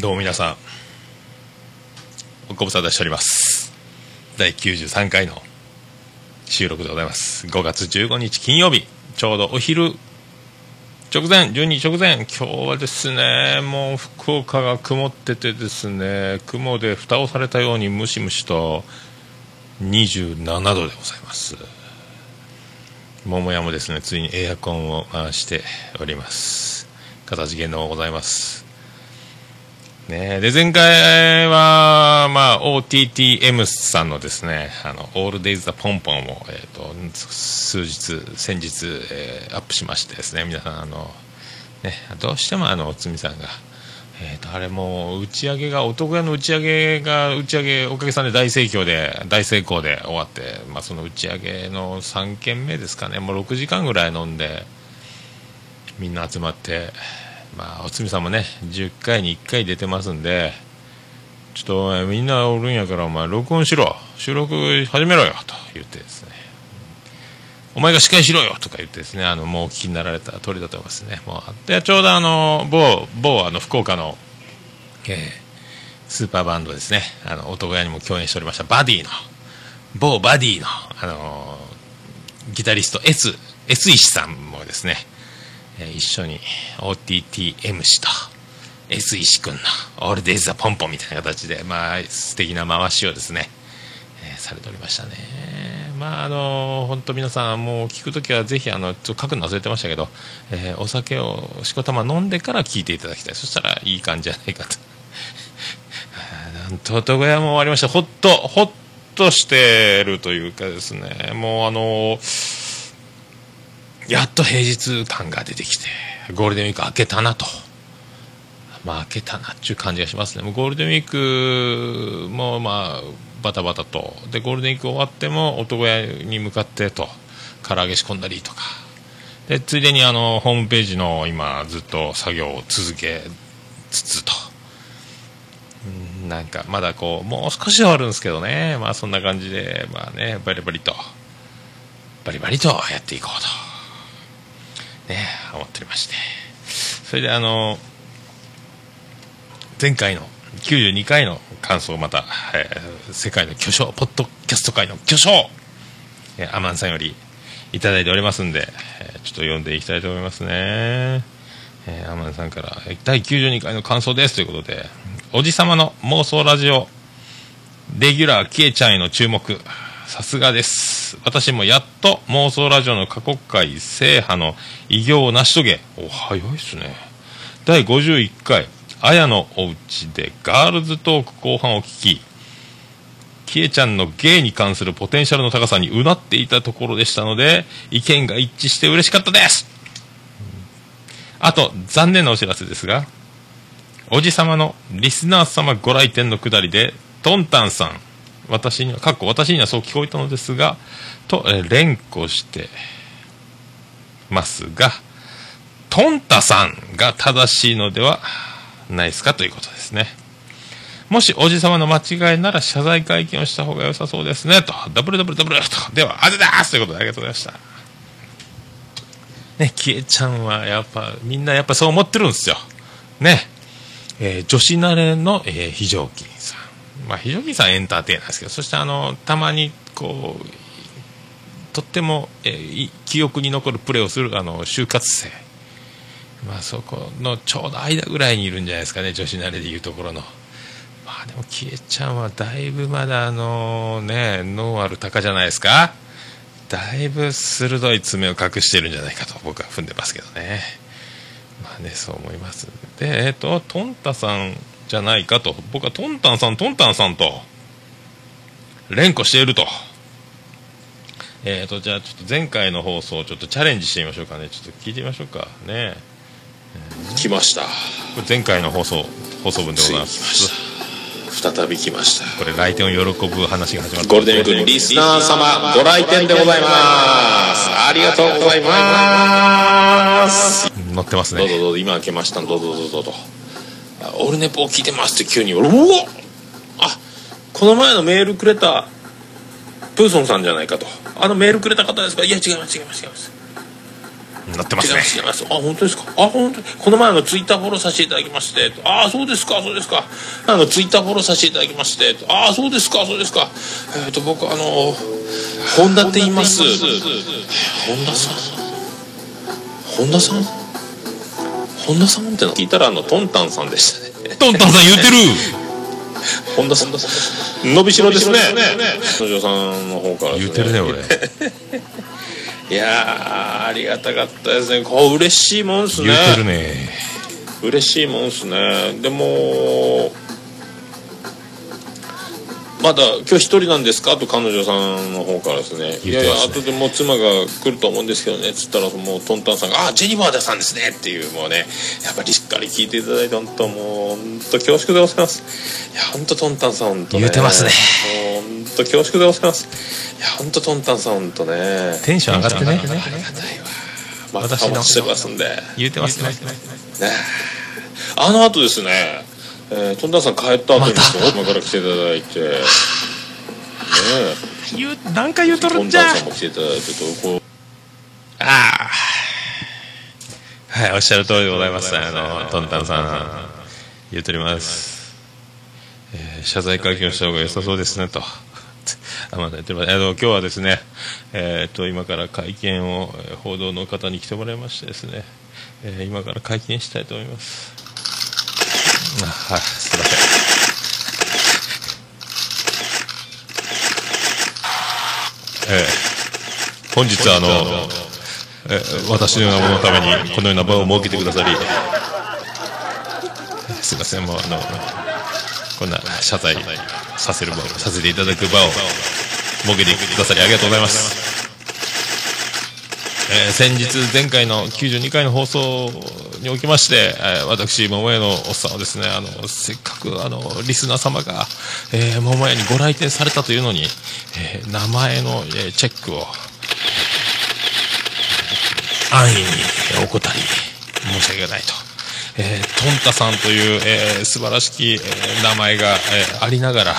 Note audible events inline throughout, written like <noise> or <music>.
どうも皆さんご無沙汰しております。第93回の収録でございます。5月15日金曜日ちょうどお昼直前12時直前。今日はですねもう福岡が曇っててですね雲で蓋をされたようにムシムシと27度でございます。桃屋もですねついにエアコンを回しております。形げのございます。ね。で前回は、まあ、OTTM さんのですね「あのオールデイズ・ザ・ポンポンを」えーと、数日先日、えー、アップしましてですね皆さんあの、ね、どうしてもあのつみさんがえーと、あれも打ち上げが男屋の打ち上げが打ち上げおかげさんで大盛況で大成功で終わって、まあ、その打ち上げの3軒目ですかね。もう6時間ぐらい飲んでみんな集まってまあおつみさんもね10回に1回出てますんでちょっとお前みんなおるんやからお前録音しろ。収録始めろよ。と言ってですね。お前が司会しろよ。とか言ってですね。あのもうお聞きになられた通りだと思いますね。もうでちょうどあの某某あの福岡の、えー、スーパーバンドですね。あの男屋にも共演しておりましたバディの。某バディのあのギタリスト S, S 石さんもですね。えー、一緒に OTTM 氏と S 石君のオールデイズ・ザ・ポンポンみたいな形で、まあ、素敵な回しをですね、えー、されておりましたね。まああの本当皆さんもう聞くときはぜひあのちょっと書くの忘れてましたけど、えー、お酒をしこたま飲んでから聞いていただきたい。そしたらいい感じじゃないかと。<laughs> なんと床屋も終わりました。ほっとほっとしてるというかですね。もうあのーやっと平日感が出てきてゴールデンウィーク明けたなと。まあ明けたなっていう感じがしますね。もうゴールデンウィークもまあバタバタと。でゴールデンウィーク終わっても男屋に向かってと。唐揚げ仕込んだりとか。でついでにあのホームページの今ずっと作業を続けつつと。なんかまだこうもう少しで終わるんですけどね。まあそんな感じでまあねバリバリと。バリバリとやっていこうと。ね思っておりまして。それであの前回の92回の感想をまた、えー、世界の巨匠ポッドキャスト界の巨匠、えー、アマンさんよりいいておりますんで、えー、ちょっと読んでいきたいと思いますね、えー、アマンさんから第92回の感想です。ということでおじさまの妄想ラジオレギュラーキエちゃんへの注目。さすがです。私もやっと妄想ラジオの過去回制覇の偉業を成し遂げ。お早いっすね。第51回綾のおうちでガールズトーク後半を聞きキエちゃんの芸に関するポテンシャルの高さにうなっていたところでしたので意見が一致して嬉しかったです。あと残念なお知らせですがおじさまのリスナー様ご来店のくだりでトンタンさん私には、かっこ私にはそう聞こえたのですが、と、え連呼してますが、トンタさんが正しいのではないですかということですね。もしおじさまの間違いなら謝罪会見をした方が良さそうですね、と。ダブルダブルダブルと。では、あぜだすということでありがとうございました。ね、キエちゃんはやっぱ、みんなやっぱそう思ってるんですよ。ね。えー、女子慣れの、えー、非常勤。まあ、非常にさエンターテイナーですけどそしてあのたまにこうとっても、えー、記憶に残るプレーをするあの就活生、まあ、そこのちょうど間ぐらいにいるんじゃないですかね女子慣れでいうところの。まあでも、キエちゃんはだいぶまだあのね、脳ある鷹じゃないですかだいぶ鋭い爪を隠してるんじゃないかと僕は踏んでますけどね。まあね、そう思います。で、えっ、ー、と、トンタさんじゃないかと。僕はトンタンさんトンタンさんと連呼していると。えーとじゃあちょっと前回の放送ちょっとチャレンジしてみましょうかね。ちょっと聞いてみましょうか。ね、えー、来ました。これ前回の放送放送分でございます。再び来ました。これ来店を喜ぶ話が始まった。ゴールデンウィークリスナー様ご来店でございます。ありがとうございます。乗ってますね。どうぞどうぞ今来ましたどうぞどうぞどうぞオルネポを聞いてますって急にうわあこの前のメールくれたプーソンさんじゃないかと。あのメールくれた方ですか？いや違います違います違います。なってますね。違います違います。あ本当ですか？あ本当にこの前あのツイッターフォローさせていただきまして。ああそうですかそうですか。あのツイッターフォローさせていただきまして。ああそうですかそうですか。えっ、と僕あの本田って言います。本田さん？本田さん？本田さんっての聞いたらあのトンタンさんでしたね。トンタンさん言うてる。本田さん伸びしろですね。野城さんの方からです言うてるね俺。いやーありがたかったですね。こう嬉しいもんですね。言うてるね。嬉しいもんですね。でもまだ今日一人なんですか？と彼女さんの方からですね。いやいや後でもう妻が来ると思うんですけどね。っつったらもうトンタンさんが「あジェニファーさんですね」っていうもうねやっぱりしっかり聞いていただいて本当もう本当恐縮でございます。いや本当トンタンさん本当ね。言うてますね。本当恐縮でございます。いや本当トンタンさん本当ね。テンション上がってね。ありがたいわ。また私のしてますんで。言うてますね。ね。あの後ですね、えー、トンタンさん帰った後にですね、今から来ていただいて。ね言う何回言うとるんじゃ。タンさんも来ていただいてとこう。ああはいおっしゃる通りでございます。あのトンタンさん言うとります、えー謝罪会見をした方が良さそうですねと。あまだ言ってますあの今日はですねえー、と今から会見をえー報道の方に来てもらいましてですね、えー今から会見したいと思いますあはいすいません。えー本日あの、え私のようなもののためにこのような場を設けてくださりすいません。もうあのこんな謝罪させる場をさせていただく場を設けてくださりありがとうございます、えー先日前回の92回の放送におきまして、えー私桃屋のおっさんはですねあのせっかくあのリスナー様が、えー桃屋にご来店されたというのに、えー名前の、えーチェックを安易にお断り申し訳ないと。えートンタさんという、えー素晴らしき、えー名前が、えーありながら、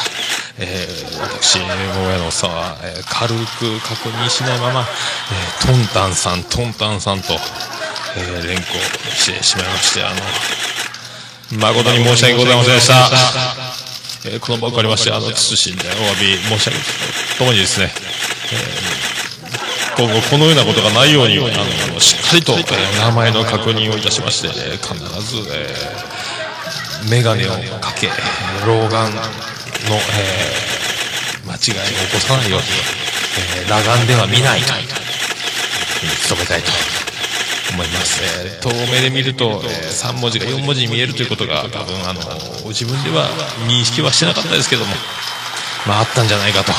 えー私、桃屋のさんは、えー軽く確認しないまま、えートンタンさん、トンタンさんと、えー連呼してしまいまして、あの、誠に申し訳ございませんでした。えーこの場を借りまして、あの、謹んでお詫び申し上げるとともにですね、今後このようなことがないように、あの、しっかりと、えー名前の確認をいたしまして、えー必ず、えーメガネをかけ、老眼の、えー間違いを起こさないように、えー裸眼では見ないと、努めたいと思います。えー遠目で見ると、え3文字が4文字に見えるということが、多分、あの、自分では認識はしてなかったですけども、まあ、あったんじゃないかと。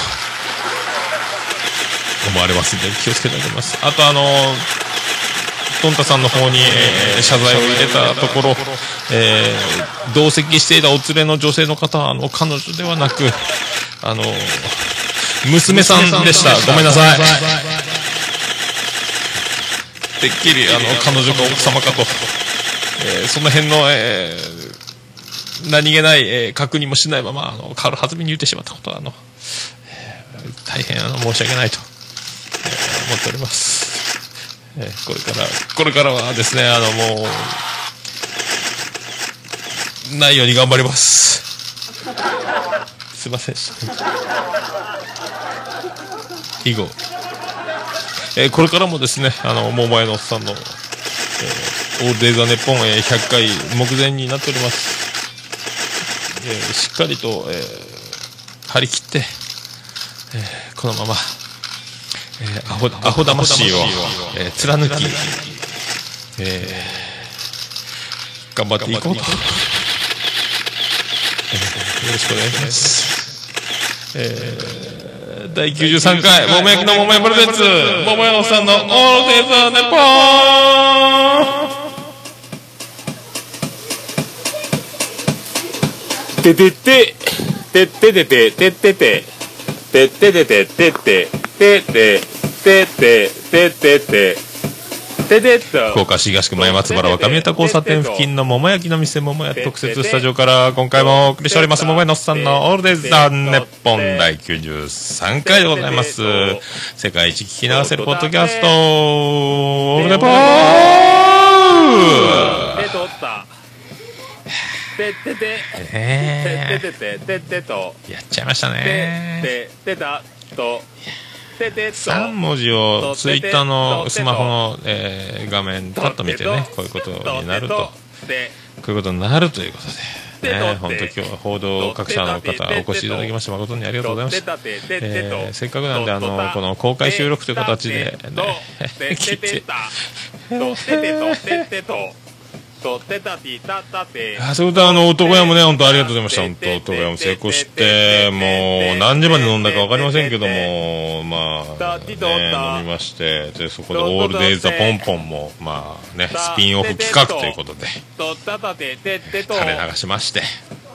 思われますんで気をつけたいと思いますあとあのトンタさんの方に、えー謝罪を入れたところ、えー同席していたお連れの女性の方はあの彼女ではなくあの娘さんでした。ごめんなさい。てっきりあの彼女か奥様かと、えーその辺の、えー何気ない、えー確認もしないままあの軽はずみに言ってしまったことはあの、えー大変あの申し訳ないとえー思っております、えこれからこれからはですねあのもうないように頑張ります。すいません以後、えーこれからもですねあの桃屋のおっさんの、えーオールデイザネッポン、えー100回目前になっております、えーしっかりと、えー張り切って、えーこのままえーアホアホ魂を、えー貫き、えー頑張っていこうと、よろしくお願いします、えー第93回桃焼きの桃屋プレゼンツ桃屋のさんのオールデイザーネポててててててててててててててててててててててててて福岡市東区前松原若宮田交差点付近の桃焼きの店桃屋特設スタジオから今回もお送りしております。桃屋のおっさんのオールデイズ・ザ・ネッポン第93回でございます。世界一聞き流せるポッドキャスト。オールデポーて。とったて。って。て。えて。て。て。て。て。とーやっちゃいましたて。ねて。て。たとて。て。と3文字をツイッターのスマホの、えー画面パッと見てねこういうことになると。こでういうことになるということで、ね、で本当今日は報道各社の方お越しいただきまして誠にありがとうございました。えと。ーせっかくなんであのこの公開収録という形で、ね、<laughs> ててとそういうことあの男屋もね本当ありがとうございました本当男屋も成功してもう何時まで飲んだか分かりませんけどもまあ、ね、飲みましてでそこで「オールデイズ・ザ・ポンポンも」まあねスピンオフ企画ということで垂れ流しまして。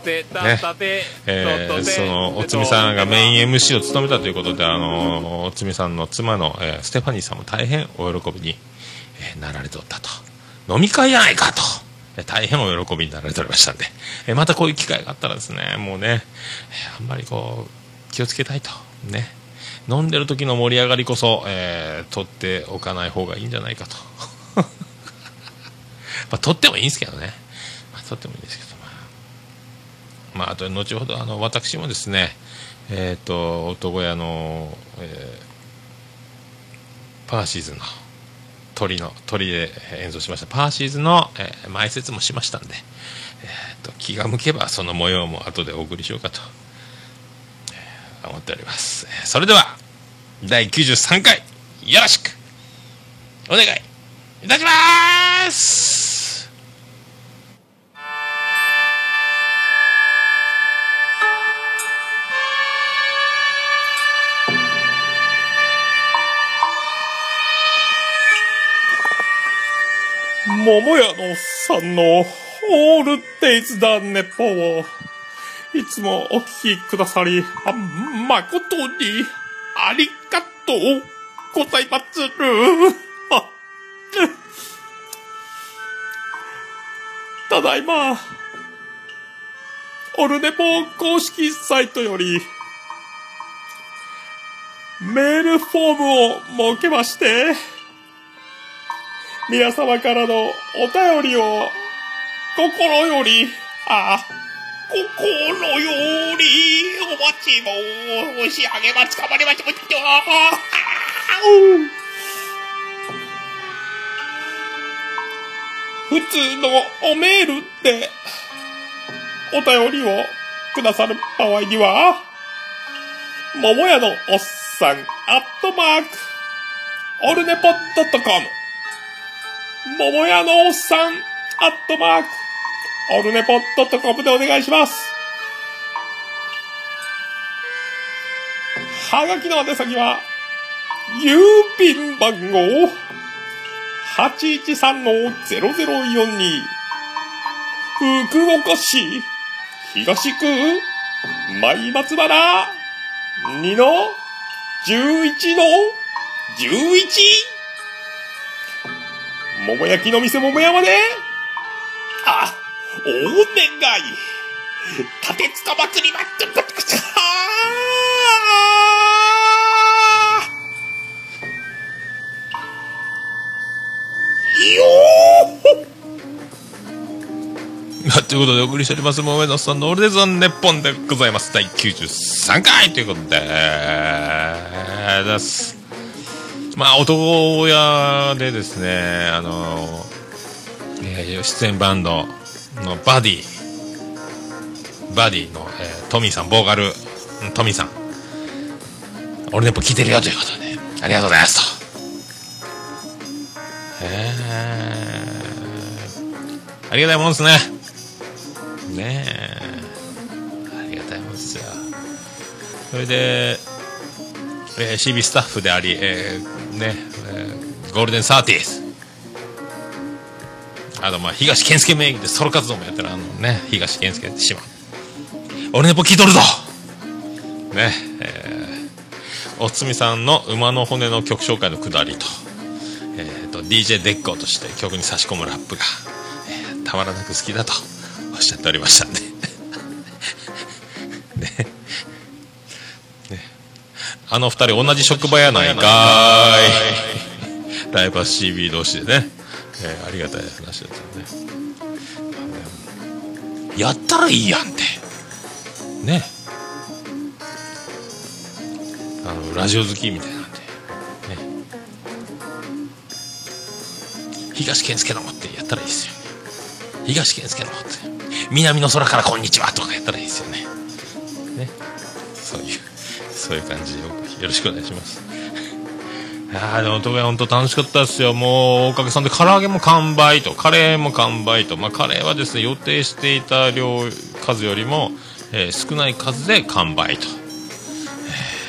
てたたてえーそのおつみさんがメイン MC を務めたということで、あのおつみさんの妻の、えーステファニーさんも大変お喜びに、えーなられておったと飲み会やないかと、えー大変お喜びになられておりましたんで、えまたこういう機会があったらですねもうね、あんまりこう気をつけたいと。ね。飲んでる時の盛り上がりこそ、えー取っておかない方がいいんじゃないかと。<laughs> まあ取ってもいいんですけどね、まあ、取ってもいいんですけどまあ、あと後ほどあの私もですね、えっ、と男屋の、えーパーシーズンの鳥の鳥で演奏しました。パーシーズの、えー前説もしましたんで、えーと気が向けばその模様も後でお送りしようかと、思っております。それでは第93回よろしくお願いいたします桃屋のおっさんのオールデイズだネポをいつもお聞きくださり、あ誠にありがとうございまする。<laughs> ただいま、オルネポ公式サイトより、メールフォームを設けまして、皆様からのお便りを、心より、あ、心より、お待ち申し上げます。かまりましょう。あう普通のおメールで、お便りをくださる場合には、桃屋のおっさん、アットマーク、オルネポットコム、桃屋のおっさん、アットマーク、オルネポットとコムでお願いします。はがきの宛先は、郵便番号、813-0042、福岡市、東区、前松原、2の、11の、11! 桃焼きの店桃山で、あ、お願い。立てつか祭りまって、はーよーということでお送りしております、桃江のさんのオールデザンネッポンでございます。第93回ということで、です。まあ、男屋でですね、あの、えー出演バンドのバディ、バディの、えートミーさん、ボーカル、トミーさん、俺ネポ聞いてるよということで、ありがとうございますと。えー、ありがたいもんですね。ねえありがたいもんですよそれで、えー CB スタッフであり、えーね、えーゴールデンサーティーズあとまあ東健介名義でソロ活動もやってるあのね東健介島。俺ネポ聞いとるぞ。ねえーおつみさんの馬の骨の曲紹介のくだりと,、えー、と DJ デッコとして曲に差し込むラップが、えーたまらなく好きだとおっしゃっておりましたんで。あの二人同じ職場やないかーい。ライバー CB 同士でね、えーありがたい話ですよね。やったらいいやんって。ね。あのラジオ好きみたいなんで。ね。東健介のってやったらいいですよ東健介のって南の空からこんにちはとかやったらいいですよね。ね。そういう。そういう感じでよよろしくお願いします。<laughs> ああでも東京本当楽しかったですよ。もうおかげさんで唐揚げも完売とカレーも完売と。まあカレーはですね予定していた量数よりも、えー少ない数で完売と、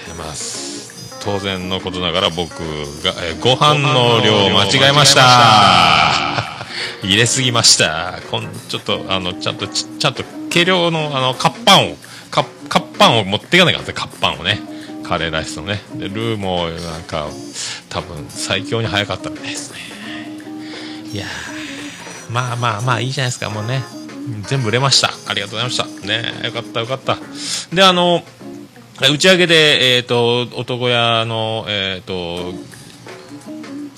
えーまあす。当然のことながら僕が、えーご飯の量を間違えました。<laughs> 入れすぎました。こんちょっとあのちゃんとちちゃんと計量のあのカッパンをカッパンを持っていかないからねカッパンをね。カレーライスのね。でルーもなんか多分最強に早かったみたいですね。いやまあまあまあいいじゃないですかもうね。全部売れました。ありがとうございました。ねよかったよかった。であの打ち上げで、えっ、と、男屋の、えっ、と、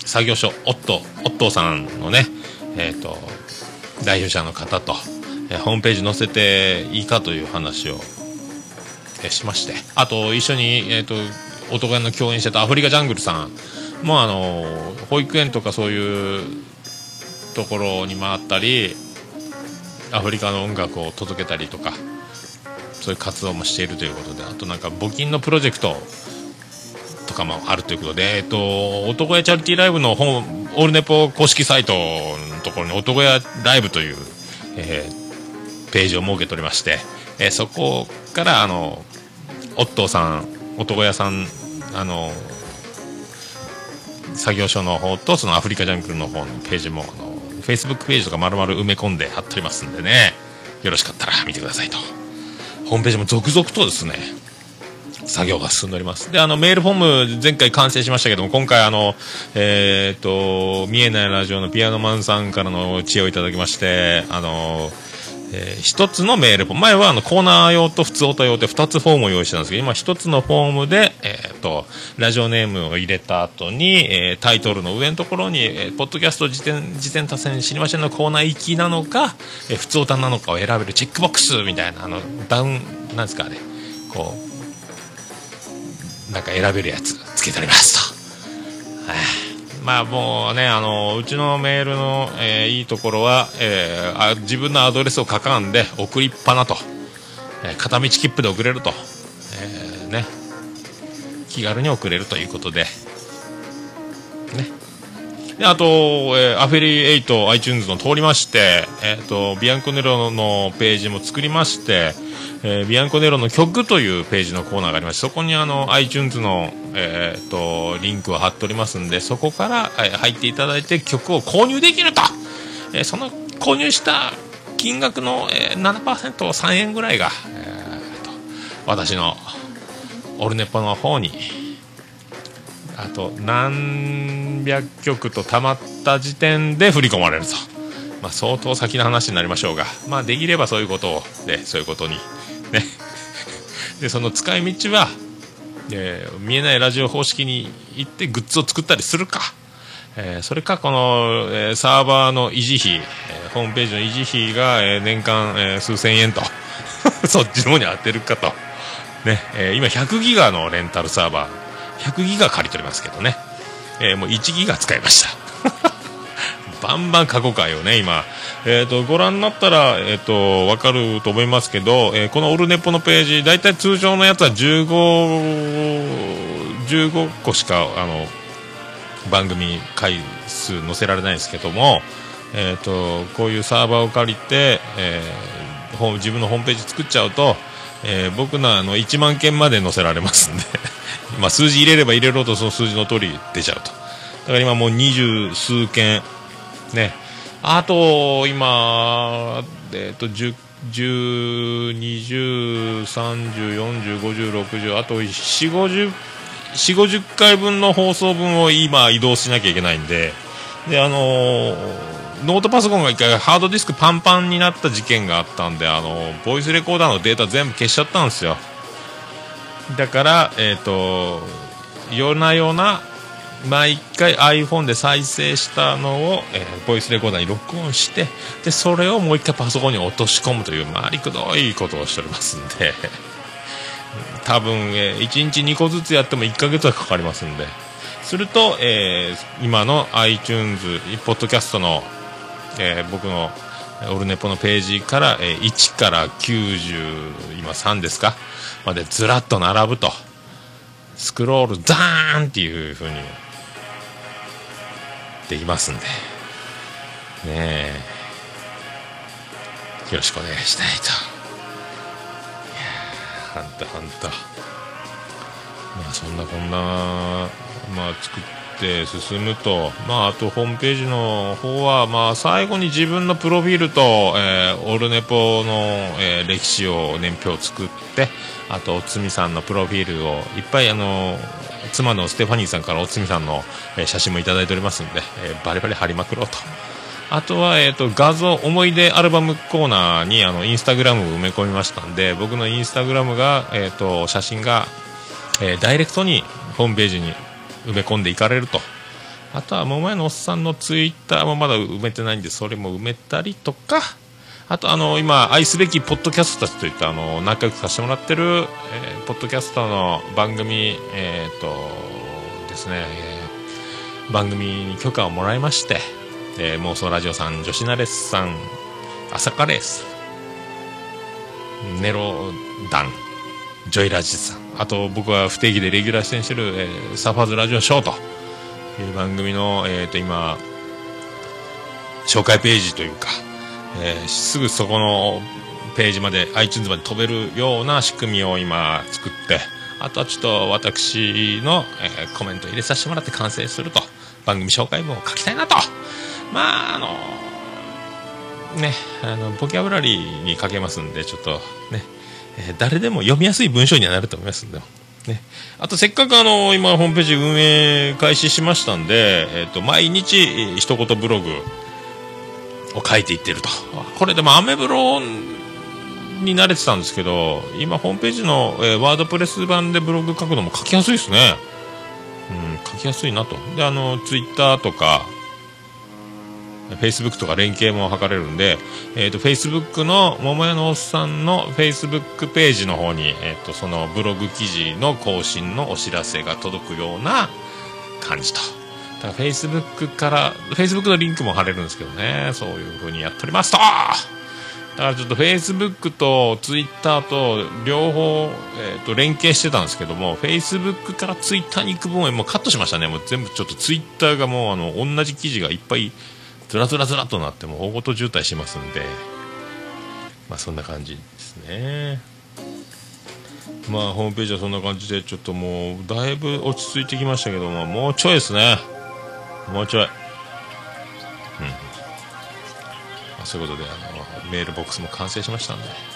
作業所、オット、オットさんのね、えっ、と、代表者の方と、えーホームページ載せていいかという話を、しまして、あと、一緒に、えっ、と、男屋の共演してたアフリカジャングルさん。も、あの、保育園とかそういうところに回ったり、アフリカの音楽を届けたりとか、そういう活動もしているということで、あとなんか募金のプロジェクトとかもあるということで、えっと、男屋チャリティーライブの本、オールネポ公式サイトのところに男屋ライブという、えーページを設けておりまして、えーそこから、あの、オットーさん、男屋さん、あの、作業所の方と、そのアフリカジャングルの方のページも、あの、Facebook ページとか丸々埋め込んで貼っておりますんでね、よろしかったら見てくださいと。ホームページも続々とですね、作業が進んでおります。で、あの、メールフォーム前回完成しましたけども、今回あの、えーっと、見えないラジオのピアノマンさんからの知恵をいただきまして、あの、えー一つのメールフォーム、前はあのコーナー用と普通オタ用で二つフォームを用意してたんですけど、今一つのフォームで、えーっと、ラジオネームを入れた後に、えータイトルの上のところに、えーポッドキャスト辞典、辞典多選知りませんのコーナー行きなのか、えー普通オタなのかを選べるチェックボックスみたいな、あの、ダウン、なんですかね、こう、なんか選べるやつつけておりますと。はいまあもうね、あの、うちのメールの、えーいいところは、えーあ、自分のアドレスを書かんで送りっぱなと。えー片道切符で送れると。えーね。気軽に送れるということで。ね。であと、えーアフィリエイト iTunes の通りまして、えっ、と、ビアンコネロのページも作りまして、えービアンコネロの曲というページのコーナーがありまして、そこにあの、iTunes の、えっ、と、リンクを貼っておりますんで、そこから、えー入っていただいて曲を購入できると、えーその購入した金額の、えー、7%、3円ぐらいが、えーと、私のオルネポの方に、あと何百曲と溜まった時点で振り込まれると、まあ、相当先の話になりましょうが、まあ、できればそういうことを、ね、そういうことに、ね、<laughs> でその使い道は、えー見えないラジオ方式に行ってグッズを作ったりするか、えーそれかこの、えーサーバーの維持費、えーホームページの維持費が、えー年間、えー数千円と。<laughs> そっちの方に当てるかと、ね。えー今100ギガのレンタルサーバー。100ギガ借りておりますけどね、えーもう1ギガ使いました。<laughs> バンバン過去回をね、今、えっ、と、ご覧になったら、えっ、と、わかると思いますけど、えーこのオルネポのページ、だいたい通常のやつは15、15個しか、あの、番組回数載せられないんですけども、えっ、と、こういうサーバーを借りて、えー自分のホームページ作っちゃうと、えー僕のあの1万件まで載せられますんで、まあ数字入れれば入れろとその数字の通り出ちゃうと。だから今もう二十数件、ね。あと、今、えっ、と、10、10、20、30、40、50、60、あと4、50、4、50回分の放送分を今移動しなきゃいけないんで、であのーノートパソコンが一回ハードディスクパンパンになった事件があったんであのボイスレコーダーのデータ全部消しちゃったんですよだからえっ、と夜な夜な毎回 iPhone で再生したのを、えーボイスレコーダーに録音してでそれをもう一回パソコンに落とし込むという回りくどいことをしておりますんで。<laughs> 多分、え1日2個ずつやっても1ヶ月はかかりますんで。すると、えー今の iTunes ポッドキャストの、えー僕のえーオルネポのページから、えー1から90今3ですか？までずらっと並ぶと。スクロールザーンっていう風にできますんで。ねえ。よろしくお願いしたいと。いやほんとほんと。まあそんなこんなまあ作って進むと。まああとホームページの方はまあ最後に自分のプロフィールと、えーオルネポの、えー歴史を年表を作ってあとおつみさんのプロフィールをいっぱいあの妻のステファニーさんからおつみさんの、えー写真もいただいておりますんで、えーバリバリ貼りまくろうと。あとは、えー、と画像思い出アルバムコーナーにあのインスタグラムを埋め込みましたんで僕のインスタグラムが、えー、と写真が、えーダイレクトにホームページに埋め込んでいかれると。あとは桃屋のおっさんのツイッターもまだ埋めてないんでそれも埋めたりとか。あとあの今愛すべきポッドキャストたちといったあの仲良くさせてもらってる、えーポッドキャスターの番組えっ、とですね、えー番組に許可をもらいまして、えー妄想ラジオさん女子ナレスさん朝カレースネロダンジョイラジさん。あと僕は不定期でレギュラー出演してる、えーサファーズラジオショーという番組の、えー、と今紹介ページというか、えーすぐそこのページまで iTunes まで飛べるような仕組みを今作ってあとはちょっと私の、えーコメント入れさせてもらって完成すると番組紹介文を書きたいなと。まああのねあのボキャブラリーにかけますんでちょっとね、えー誰でも読みやすい文章にはなると思います。んでね、あとせっかくあの今ホームページ運営開始しましたんで、えー、と毎日一言ブログを書いていってると。これでもアメブロに慣れてたんですけど今ホームページの、えーワードプレス版でブログ書くのも書きやすいですね。うん書きやすいなと。であのツイッターとかフェイスブックとか連携も図れるんで、えー、とフェイスブックの桃屋のおっさんのフェイスブックページの方に、えー、とそのブログ記事の更新のお知らせが届くような感じと。だからフェイスブックからフェイスブックのリンクも貼れるんですけどね。そういう風にやっておりますと。だからちょっとフェイスブックとツイッターと両方、えー、と連携してたんですけどもフェイスブックからツイッターに行く分はもうカットしましたね。もう全部ちょっとツイッターがもうあの同じ記事がいっぱいずらずらずらっとなっても大ごと渋滞しますんで。まあそんな感じですね。まあホームページはそんな感じでちょっともうだいぶ落ち着いてきましたけどももうちょいですね。もうちょい。うん、まあ、そういうことであのメールボックスも完成しましたんで。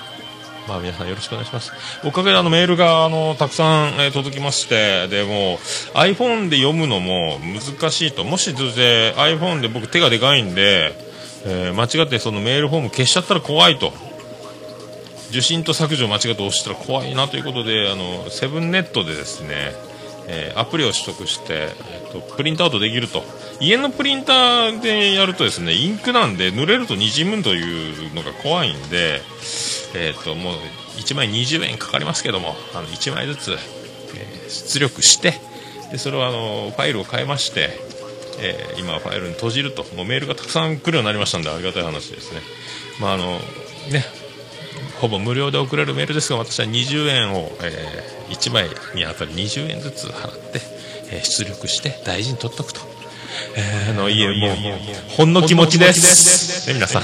まあ皆さんよろしくお願いします。おかげであのメールがあのたくさん、え届きまして、でも iPhone で読むのも難しいと。もしどうせ iPhone で僕手がでかいんで、えー間違ってそのメールフォーム消しちゃったら怖いと。受信と削除を間違って押したら怖いなということで、あの、セブンネットでですね、えーアプリを取得して、えーとプリントアウトできると家のプリンターでやるとですねインクなんで濡れるとにじむというのが怖いんで、えー、ともう1枚20円かかりますけどもあの1枚ずつ、えー出力してでそれをあのファイルを変えまして、えー今ファイルに閉じるともうメールがたくさん来るようになりましたんでありがたい話ですね。まああのねほぼ無料で送れるメールですが私は20円を、え1枚にあたり20円ずつ払って、えー出力して大事に取っとくと。えーあのいえもうほんの気持ちです、ね、皆さん。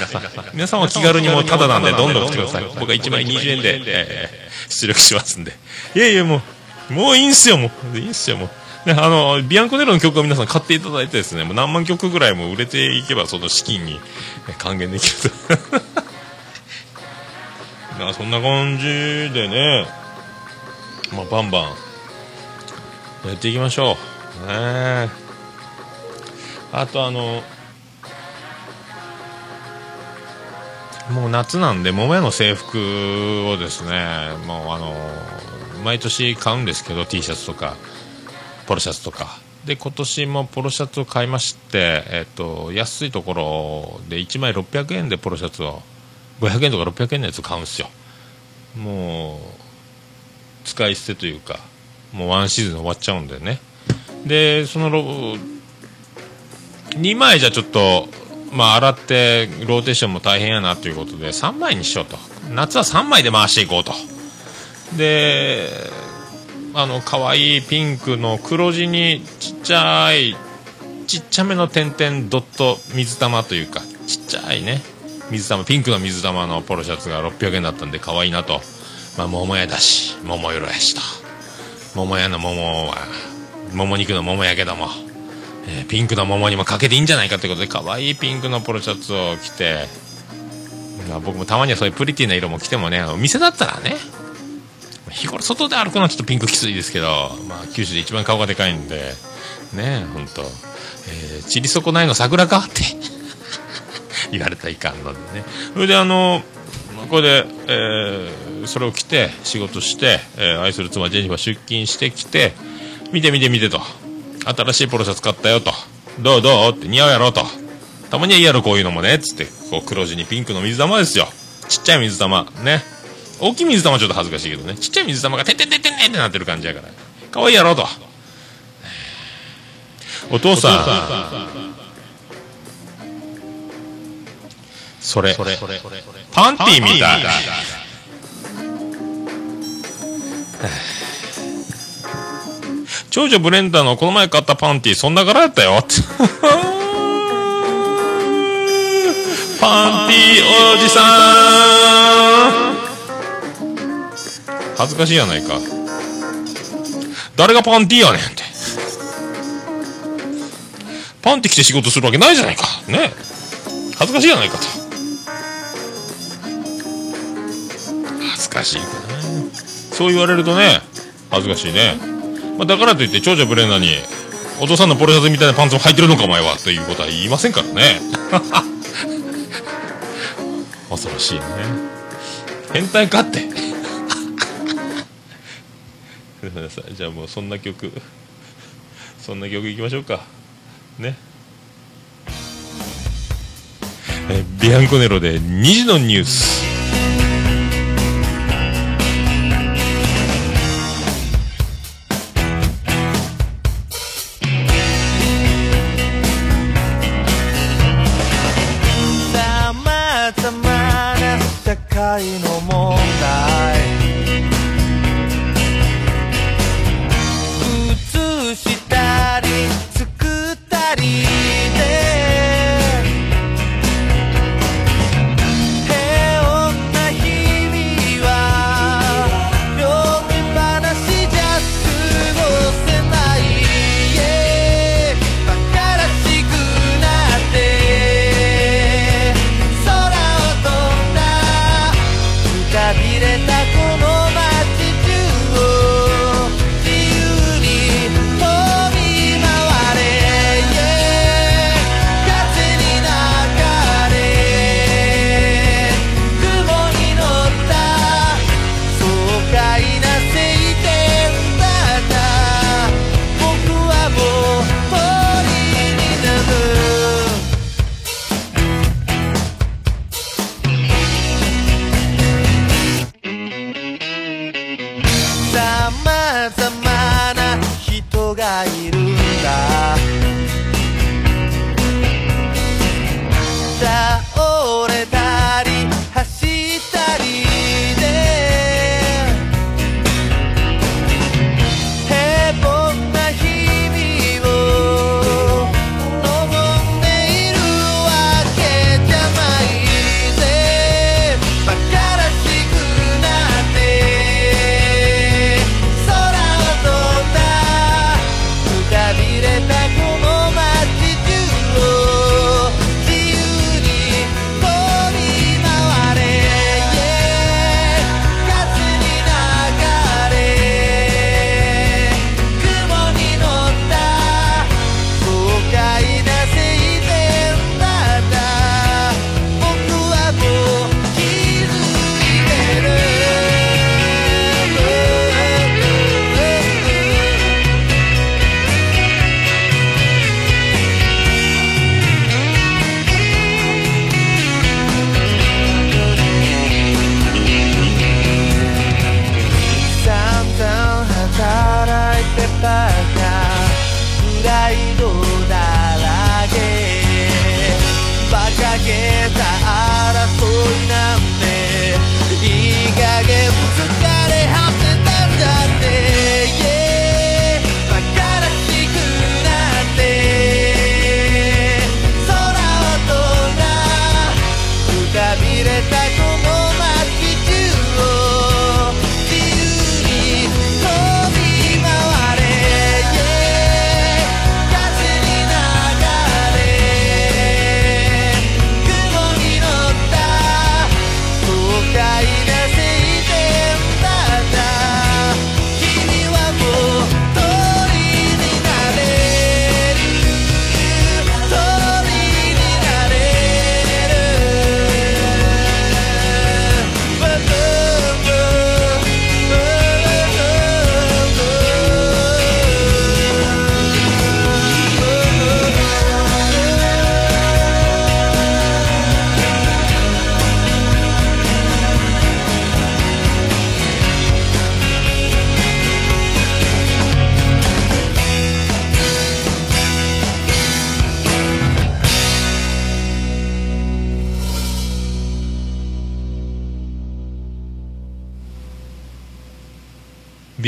皆さん。は気軽にもうタダなんでどんどん送ってください。僕は1枚20円で、えー出力しますんで。いやいやもうもういいんすよもう。いいんすよもう。ね、あのビアンコネロの曲を皆さん買っていただいてですねもう何万曲ぐらいも売れていけばその資金にえー還元できると。<laughs> まあそんな感じでね、まあ、バンバンやっていきましょう。ね。えあとあのもう夏なんで桃屋の制服をですねもうあの毎年買うんですけど T シャツとかポロシャツとか。で今年もポロシャツを買いまして、えっと、安いところで1枚600円でポロシャツを500円とか600円のやつを買うんですよ。もう使い捨てというかもうワンシーズン終わっちゃうんでね。でその2枚じゃちょっとまあ洗ってローテーションも大変やなということで3枚にしようと。夏は3枚で回していこうと。であの可愛いピンクの黒地にちっちゃいちっちゃめの点々ドット水玉というかちっちゃいね水玉ピンクの水玉のポロシャツが600円だったんで可愛いなと。まあ桃屋だし桃色やしと。桃屋の桃は桃肉の桃やけども、えー、ピンクの桃にもかけていいんじゃないかということで可愛いピンクのポロシャツを着て、まあ、僕もたまにはそういうプリティな色も着てもねお店だったらね日頃外で歩くのはちょっとピンクきついですけど、まあ、九州で一番顔がでかいんでね本当、えー、散り損ないの桜かって <laughs> 言われたらいかんのでね。それであのこれで、えー、それを着て仕事して、えー、愛する妻ジェニファ出勤してきて見て見て見てと。新しいポロシャツ買ったよと。どうどうって似合うやろと。たまにはいいやろこういうのもねつってこう黒地にピンクの水玉ですよ。ちっちゃい水玉。ね。大きい水玉ちょっと恥ずかしいけどね。ちっちゃい水玉がてんてててんってなってる感じやから可愛いいやろとお父さんそれパンティみたい長女ブレンダーのこの前買ったパンティーそんな柄やったよ。<laughs> パンティーおじさん。恥ずかしいやないか。誰がパンティーやねんって。パンティ着て仕事するわけないじゃないか。ね。恥ずかしいやないかと。恥ずかしいかなそう言われるとね恥ずかしいね、まあ、だからといって長女ブレンダーにお父さんのポロシャツみたいなパンツを履いてるのかお前はということは言いませんからね。<laughs> 恐ろしいね。変態かって。ごめんなさいじゃあもうそんな曲そんな曲いきましょうか。ね。えビアンコネロで2時のニュース。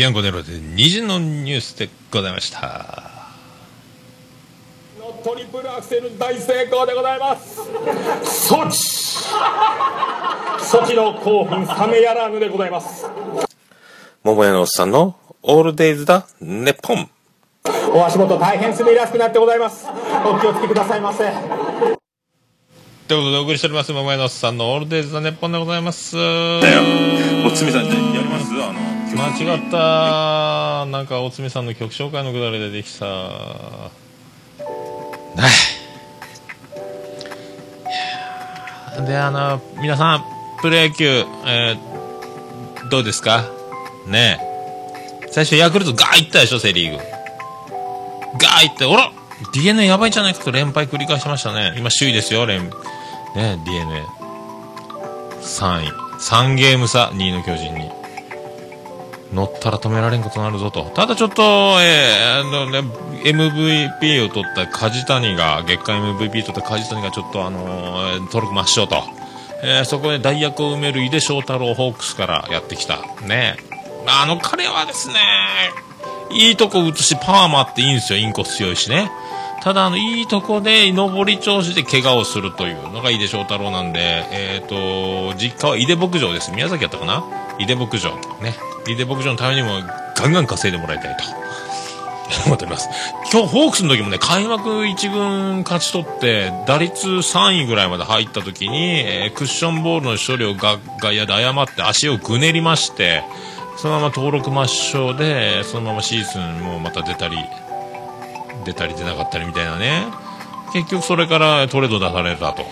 ビアンコネロで2時のニュースでございました。のトリプルアクセル大成功でございます。ソチ。ソチの興奮冷めやらぬでございます。桃屋のおっさんのオールデイズだネポン。お足元大変滑りやすくなってございます。お気をつけくださいませ。ということでお送りしております桃屋のおっさんのオールデイズ・ザ・ネッポンでございます。だよ。おつみさんじゃ間違ったなんかおつみさんの曲紹介のくだりでできた。はいであの皆さんプロ野球、えーどうですか？ねえ。最初ヤクルトガーいったでしょセ・リーグ。ガーいっておら！d n a やばいじゃないかと連敗繰り返しましたね。今首位ですよ連ね d n a 3位。3ゲーム差2位の巨人に。乗ったら止められんことになるぞと。ただちょっと、えー、あのね、MVP を取った梶谷が、月間 MVP 取った梶谷がちょっとあのー、登録抹消と。えーそこで代役を埋める井出翔太郎ホークスからやってきた。ね。あの彼はですね、いいとこ打つし、パーもあっていいんですよ。インコ強いしね。ただ、あの、いいとこで、上り調子で怪我をするというのが井出翔太郎なんで、えっ、と、実家は井出牧場です。宮崎やったかな？井出牧場。ね。井出牧場のためにも、ガンガン稼いでもらいたいと。<laughs> 思っております。今日、ホークスの時もね、開幕1軍勝ち取って、打率3位ぐらいまで入った時に、えークッションボールの処理をが外野で誤って足をぐねりまして、そのまま登録抹消で、そのままシーズンもまた出たり、出たり出なかったりみたいなね。結局それからトレード出されたと。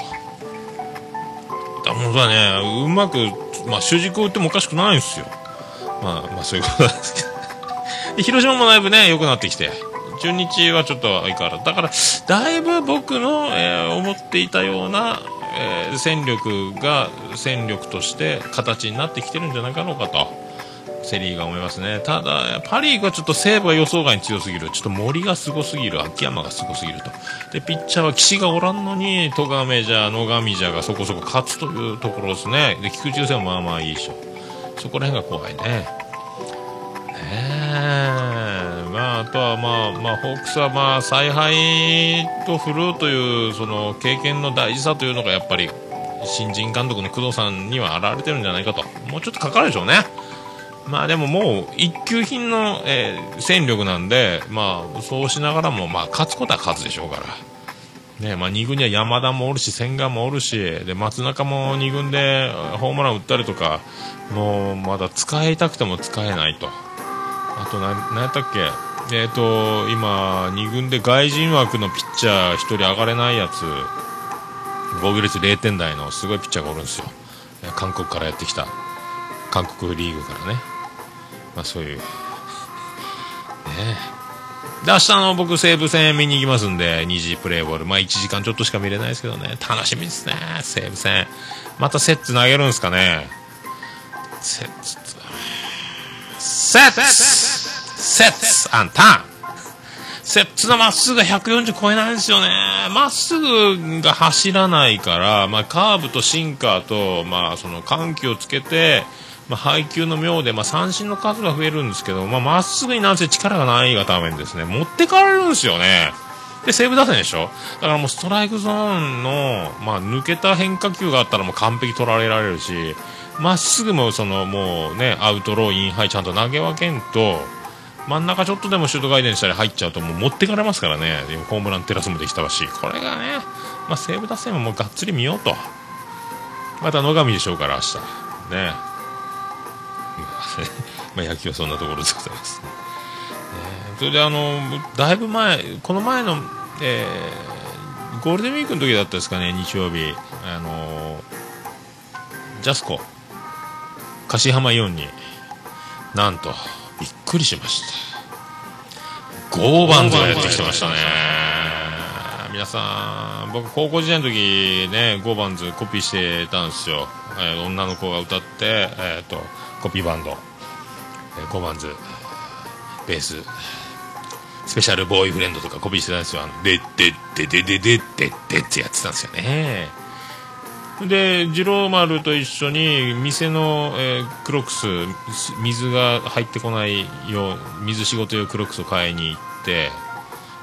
本当はね、うまく、まあ主軸を打ってもおかしくないんですよ。まあまあそういうことなんですけど。広島もだいぶね、良くなってきて。中日はちょっと相変わらず。だから、だいぶ僕の、えー思っていたような、えー戦力が戦力として形になってきてるんじゃないかろうかと。セ・リーグは思いますね。ただ、パ・リーグはちょっと西武が予想外に強すぎる。ちょっと森がすごすぎる。秋山がすごすぎると。で、ピッチャーは岸がおらんのに、戸亀じゃ、野上じゃがそこそこ勝つというところですね。で、菊池雄星もまあまあいいでしょ。そこら辺が怖いね。え。まあ、あとはまあ、まあ、ホークスはまあ、采配と振るうという、その、経験の大事さというのがやっぱり、新人監督の工藤さんには現れてるんじゃないかと。もうちょっとかかるでしょうね。まあでももう一級品の、えー戦力なんで、まあそうしながらも、まあ勝つことは勝つでしょうから。ねまあ2軍には山田もおるし、千賀もおるし、で、松中も2軍でホームラン打ったりとか、もうまだ使いたくても使えないと。あとな、なんやったっけ？えっ、と、今、2軍で外人枠のピッチャー1人上がれないやつ、防御率0点台のすごいピッチャーがおるんですよ。韓国からやってきた。韓国リーグからね。まあそういう。ねえ。で、明日の僕西武戦見に行きますんで、2時プレーボール。まあ1時間ちょっとしか見れないですけどね。楽しみですね。西武戦。またセッツ投げるんですかね。セッツ。セッツセッツアンターン摂津のまっすぐが140超えないんですよね。まっすぐが走らないから、まあ、カーブとシンカーと、まあ、その緩急をつけて、まあ、配球の妙で、まあ、三振の数が増えるんですけど、まっすぐになんせ力がないがためにですね、持ってかれるんですよね。で、西武打線でしょ？だからもうストライクゾーンの、まあ、抜けた変化球があったらもう完璧捉えられるし、まっすぐもそのもうね、アウトロー、インハイちゃんと投げ分けんと、真ん中ちょっとでもシュート回転したり入っちゃうともう持ってかれますからね。ホームランテラスもできたし、これがね、まあ、西武打線はもうがっつり見ようと。また野上でしょうから明日。ね。<laughs> まあ野球はそんなところでございます。ねそれであの、だいぶ前、この前の、えーゴールデンウィークの時だったですかね、日曜日。あのジャスコ、香椎浜イオンに、なんと、びっくりしました。ゴーバンズがやってきてましたね。皆さん、僕高校時代の時ね、ゴーバンズコピーしてたんですよ。えー女の子が歌って、えっ、と、コピーバンド。えーゴーバンズ、ベース、スペシャルボーイフレンドとかコピーしてたんですよ。あので、で、で、で、で、で、で、でってやってたんですよね。で次郎丸と一緒に店の、えークロックス水が入ってこないよう水仕事用クロックスを買いに行って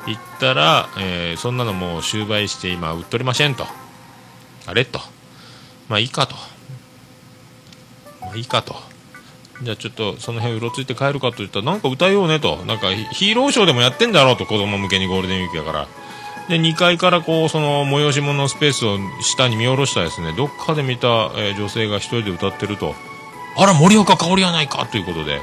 行ったら、えーそんなのもう終売して今売っとりませんとあれとまあいいかとまあいいかとじゃあちょっとその辺うろついて帰るかと言ったらなんか歌えようねと。なんかヒーローショーでもやってんだろうと子供向けにゴールデンウィークやから。で2階からこうその催し物のスペースを下に見下ろしたですね。どっかで見た、えー女性が一人で歌ってると。あら森若香織やないかということで。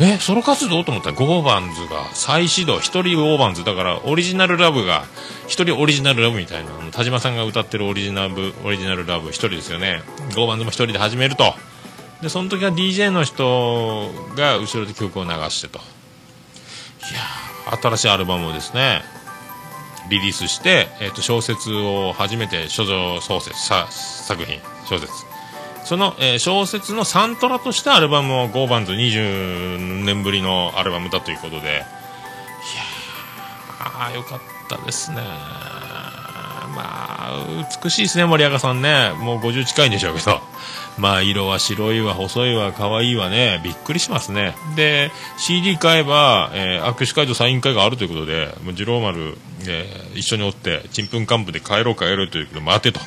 えソロ活動と思った？らゴーバンズが再始動。一人ゴーバンズ。だからオリジナルラブが一人オリジナルラブみたいな。田島さんが歌ってるオリジナルオリジナルラブ一人ですよね。ゴーバンズも一人で始めると。でその時は DJ の人が後ろで曲を流してと。いや新しいアルバムをですねリリースして、えー、と小説を初めて書状創設さ作品小説。その、えー小説のサントラとしてアルバムをゴーバンズ20年ぶりのアルバムだということで。いやーよかったですね。まあ美しいですね森赤さんね。もう50近いんでしょうけど。まあ色は白いわ細いわ可愛いわね。びっくりしますね。で CD 買えば、えー握手会とサイン会があるということでもう次郎丸、えー一緒におってちんぷんかんぷで帰ろう帰ろうということで待てと。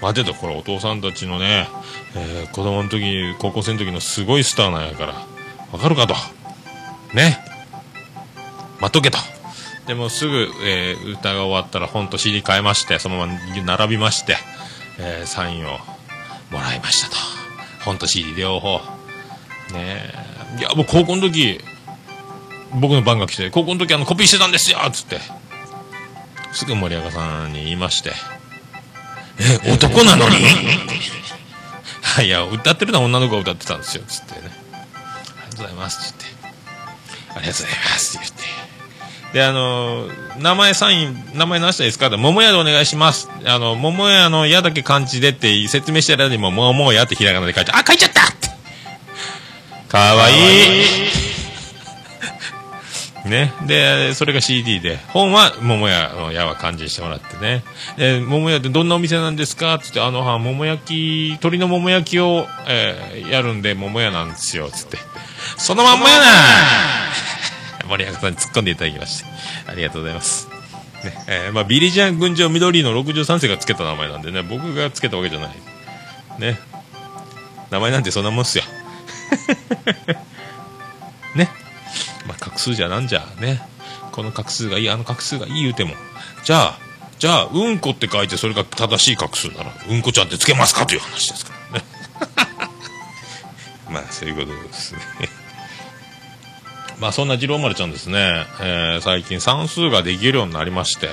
待てと。これお父さんたちのね、えー子供の時高校生の時のすごいスターなんやからわかるかと。ね。待っとけと。でもすぐ、えー歌が終わったら本と CD 買いましてそのまま並びまして、えーサインを。もらいましたと。本と CD 両方ねえ。いやもう高校の時僕の番が来て高校の時あのコピーしてたんですよっつって。すぐ森若さんに言いましてえ男なのにいや歌ってるのは女の子が歌ってたんですよっつってねありがとうございますって言ってありがとうございますって言って。であの名前サイン名前何しですか？って桃屋でお願いします。あの桃屋の矢だけ漢字でって説明してる間にも桃屋ってひらがなで書いてあ書いちゃった！ってかわいい。ね、でそれが CD で本は桃屋の屋は漢字にしてもらってね。で桃屋ってどんなお店なんですか？っつってあのは桃焼き鶏の桃焼きを、えーやるんで桃屋なんですよ。つって。そのまんまやな森若さんに突っ込んでいただきましてありがとうございます、ねえーまあ、ビリジャン群青緑の63世がつけた名前なんでね僕がつけたわけじゃない。ね。名前なんてそんなもんっすよ。<laughs> ね。まあ、画数じゃなんじゃ。ね。この画数がいいあの画数がいい言うても。じゃあじゃあうんこって書いてそれが正しい画数ならうんこちゃんってつけますか？という話ですからね。<laughs> まあそういうことですね。まあそんな次郎丸ちゃんですね、えー最近算数ができるようになりまして。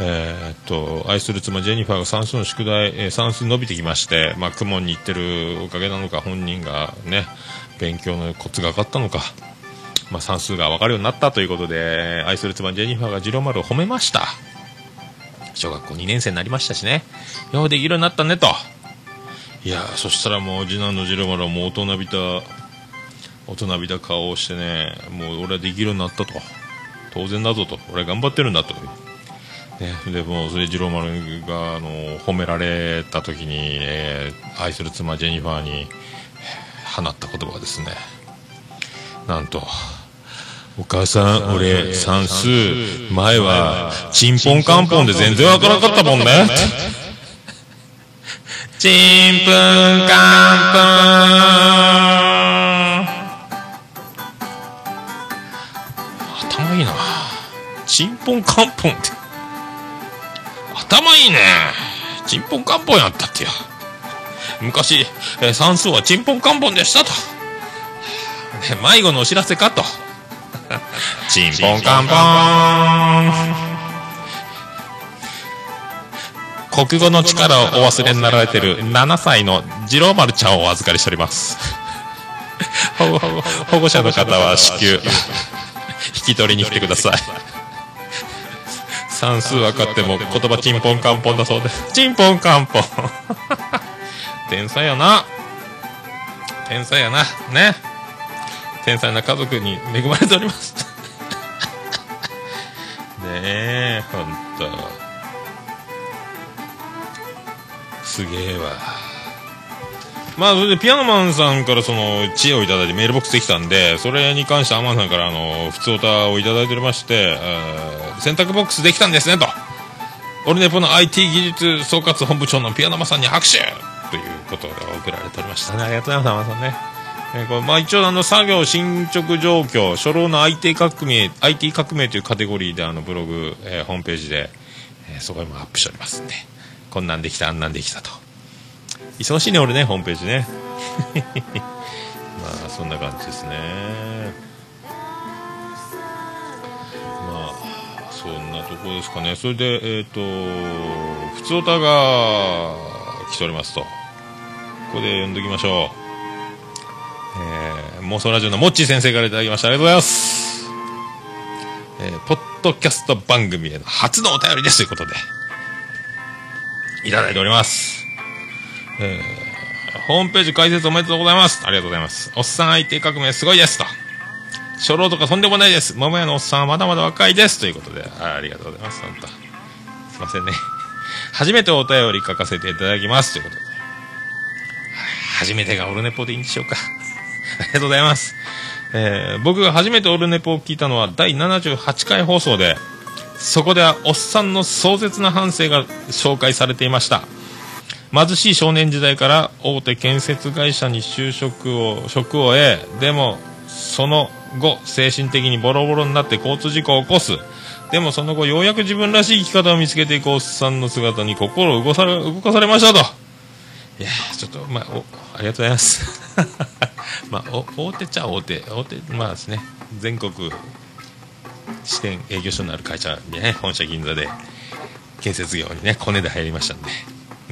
えーっと愛する妻ジェニファーが算数の宿題、えー算数伸びてきまして、まあ、公文に行ってるおかげなのか本人がね勉強のコツが上がったのかまあ、算数が分かるようになったということで愛する妻ジェニファーが次郎丸を褒めました。小学校2年生になりましたしね。ようできるようになったねと。いやーそしたらもう次男の次郎丸はもう大人びた大人びた顔をしてねもう俺はできるようになったと。当然だぞと。俺は頑張ってるんだと、ね、でもうそれ次郎丸があの褒められた時に、えー愛する妻ジェニファーに放った言葉はですね。なんとお母さん俺算数前はチンポンカンポンで全然わからなかったもんね。チンプンカチンポンカンポンって頭いいねチンポンカンポンやったってよ昔、えー算数はチンポンカンポンでしたと迷子のお知らせかと。チンポンカンポン。国語の力をお忘れになられてる7歳の次郎丸ちゃんをお預かりしております。<laughs> 保護者の方は至急、引き取りに来てください。算数分かっても言葉チンポンカンポンだそうです。チンポンカンポン。<laughs> 天才やな。天才やな。ね。天才な家族に恵まれております。<laughs> ねえ、ほんと。すげえわまあそれでピアノマンさんからその知恵をいただいてメールボックスできたんでそれに関してアマンさんからあの普通歌をいただいておりまして、えー洗濯ボックスできたんですねと。オルネポの IT 技術総括本部長のピアノマンさんに拍手！ということが送られておりました。ねありがとうございますアマンさんね。えーこれまあ、一応あの作業進捗状況初老の IT 革命 IT 革命というカテゴリーであのブログ、えーホームページで、えーそこにもアップしておりますんでこんなんできたあんなんできたと忙しいね俺ねホームページね。<laughs> まあそんな感じですね。まあそんなとこですかね。それでえっ、と普通歌が来ておりますと。ここで読んどきましょう。えー、妄想ラジオのモッチー先生からいただきました。ありがとうございます。えーポッドキャスト番組への初のお便りです。ということで。いただいております。えホームページ開設おめでとうございます。ありがとうございます。おっさん IT 革命すごいですと。初老とかとんでもないです。桃屋のおっさんはまだまだ若いです。ということで、あありがとうございます。本当。すいませんね。初めてお便り書かせていただきます。ということで。初めてがオルネポでいいんでしょうか。ありがとうございます。えー僕が初めてオルネポを聞いたのは第78回放送で、そこではおっさんの壮絶な反省が紹介されていました。貧しい少年時代から大手建設会社に就職を職を得でもその後精神的にボロボロになって交通事故を起こす。でもその後ようやく自分らしい生き方を見つけていくおっさんの姿に心を動かされ動かされましたと。いやちょっとまあおありがとうございます。<laughs> まあ大手っちゃ大手。大手まあですね。全国支店営業所のある会社にね本社銀座で建設業にねコネで入りましたんで。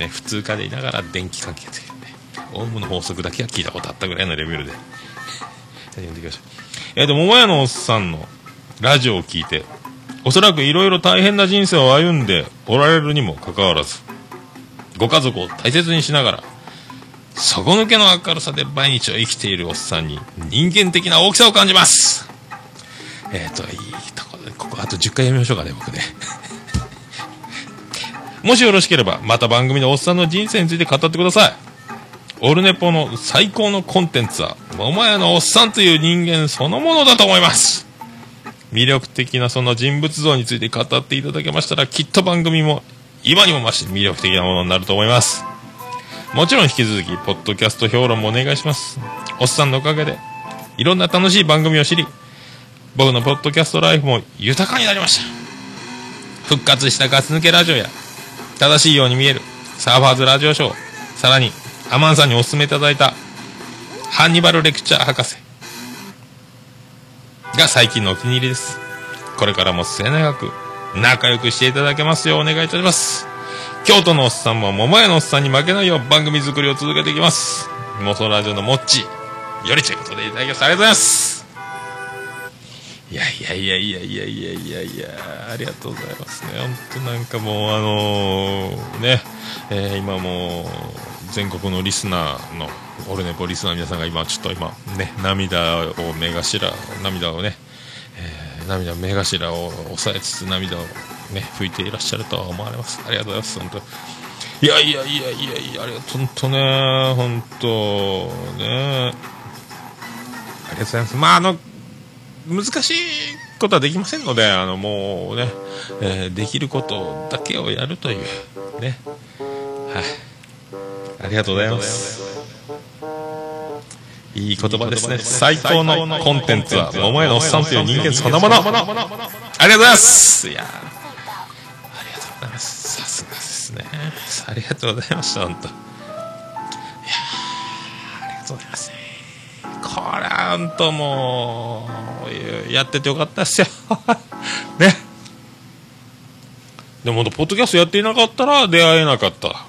ね、普通科でいながら電気関係というね、オウムの法則だけは聞いたことあったぐらいのレベルで。読んでいきましょう。えっ、と、桃屋のおっさんのラジオを聞いて、おそらくいろいろ大変な人生を歩んでおられるにもかかわらず、ご家族を大切にしながら、底抜けの明るさで毎日を生きているおっさんに人間的な大きさを感じます。えっ、と、いいとこで、ここあと10回読みましょうかね、僕ね。もしよろしければ、また番組でおっさんの人生について語ってください。オルネポの最高のコンテンツは、桃屋のおっさんという人間そのものだと思います。魅力的なその人物像について語っていただけましたら、きっと番組も今にも増し魅力的なものになると思います。もちろん引き続き、ポッドキャスト評論もお願いします。おっさんのおかげで、いろんな楽しい番組を知り、僕のポッドキャストライフも豊かになりました。復活したガス抜けラジオや、正しいように見える。サーファーズラジオショー。さらにアマンさんにお勧めいただいたハンニバルレクチャー博士。が最近のお気に入りです。これからも末永く仲良くしていただけますようお願いいたします。京都のおっさんも桃屋のおっさんに負けないよう番組作りを続けていきます。妄想ラジオのもっちよりということでいただきましありがとうございます。いやいやいやいやいやいやいやいやありがとうございますね。本当なんかもうあのーね、えー今もう全国のリスナーのオルネポリスナーの皆さんが今ちょっと今ね涙を目頭涙をね、えー涙目頭を押さえつつ涙をね拭いていらっしゃるとは思われます。ありがとうございます本当。いやいやいやいやいやありがとう本当ね本当ね。ありがとうございます。まああの難しいことはできませんので、あの、もうね、えーできることだけをやるという、ね。はい。ありがとうございます。いい言葉ですね。最高のコンテンツは、お前のおっさんという人間そのもの。ありがとうございます。いやありがとうございます。さすがですね。ありがとうございました、本当。れは本当もうやっててよかったっすよ。<laughs> ね。でも本当ポッドキャストやっていなかったら出会えなかった。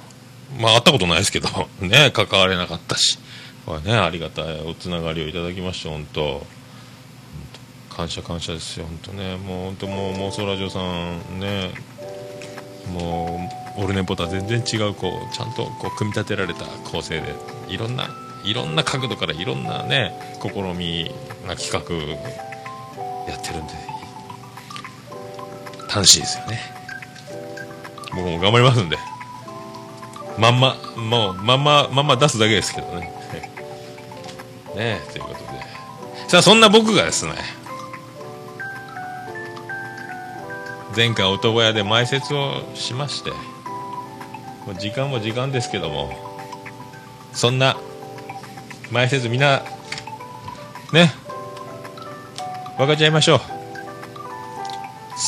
まあ会ったことないですけど。<laughs> ね関われなかったし。これねありがたいおつながりをいただきました本当。本当感謝感謝ですよ。本当ね。もう本当もう妄想ラジオさんね。もうオルネポとは全然違うこうちゃんとこう組み立てられた構成でいろんないろんな角度からいろんなね試みな企画やってるんで楽しいですよね。僕も頑張りますんで。まんまもうまんままんま出すだけですけどね。<laughs> ねえということで。さあそんな僕がですね前回男屋で前説をしましてもう時間も時間ですけどもそんな前説みんなね。分かっちゃいましょう。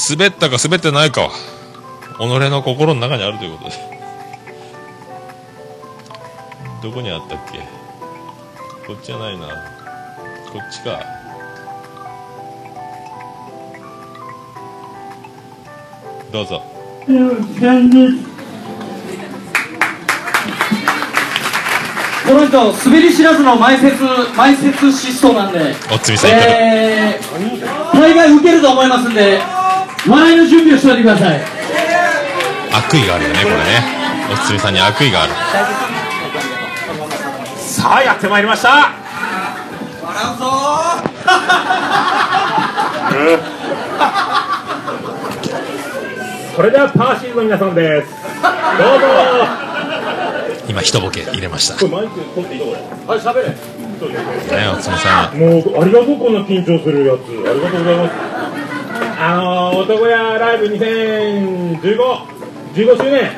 滑ったか滑ってないかは己の心の中にあるということで。どこにあったっけ？こっちじゃないな。こっちか。どうぞ。この人滑り知らずの前説前説失踪なんで。おつみさんえー、大概受けると思いますんで笑いの準備をしておいてください。悪意があるよねこれね。おつみさんに悪意がある。さあやってまいりました。笑うぞ。<laughs> それではパーシーズの皆さんです。どうぞ今一ボケ入れました。マイク取っていいのこれ。はい喋れ。ねおつみさん。もうありがとうこんな緊張するやつ。ありがとうございます。あのー、男屋ライブ2015 15周年。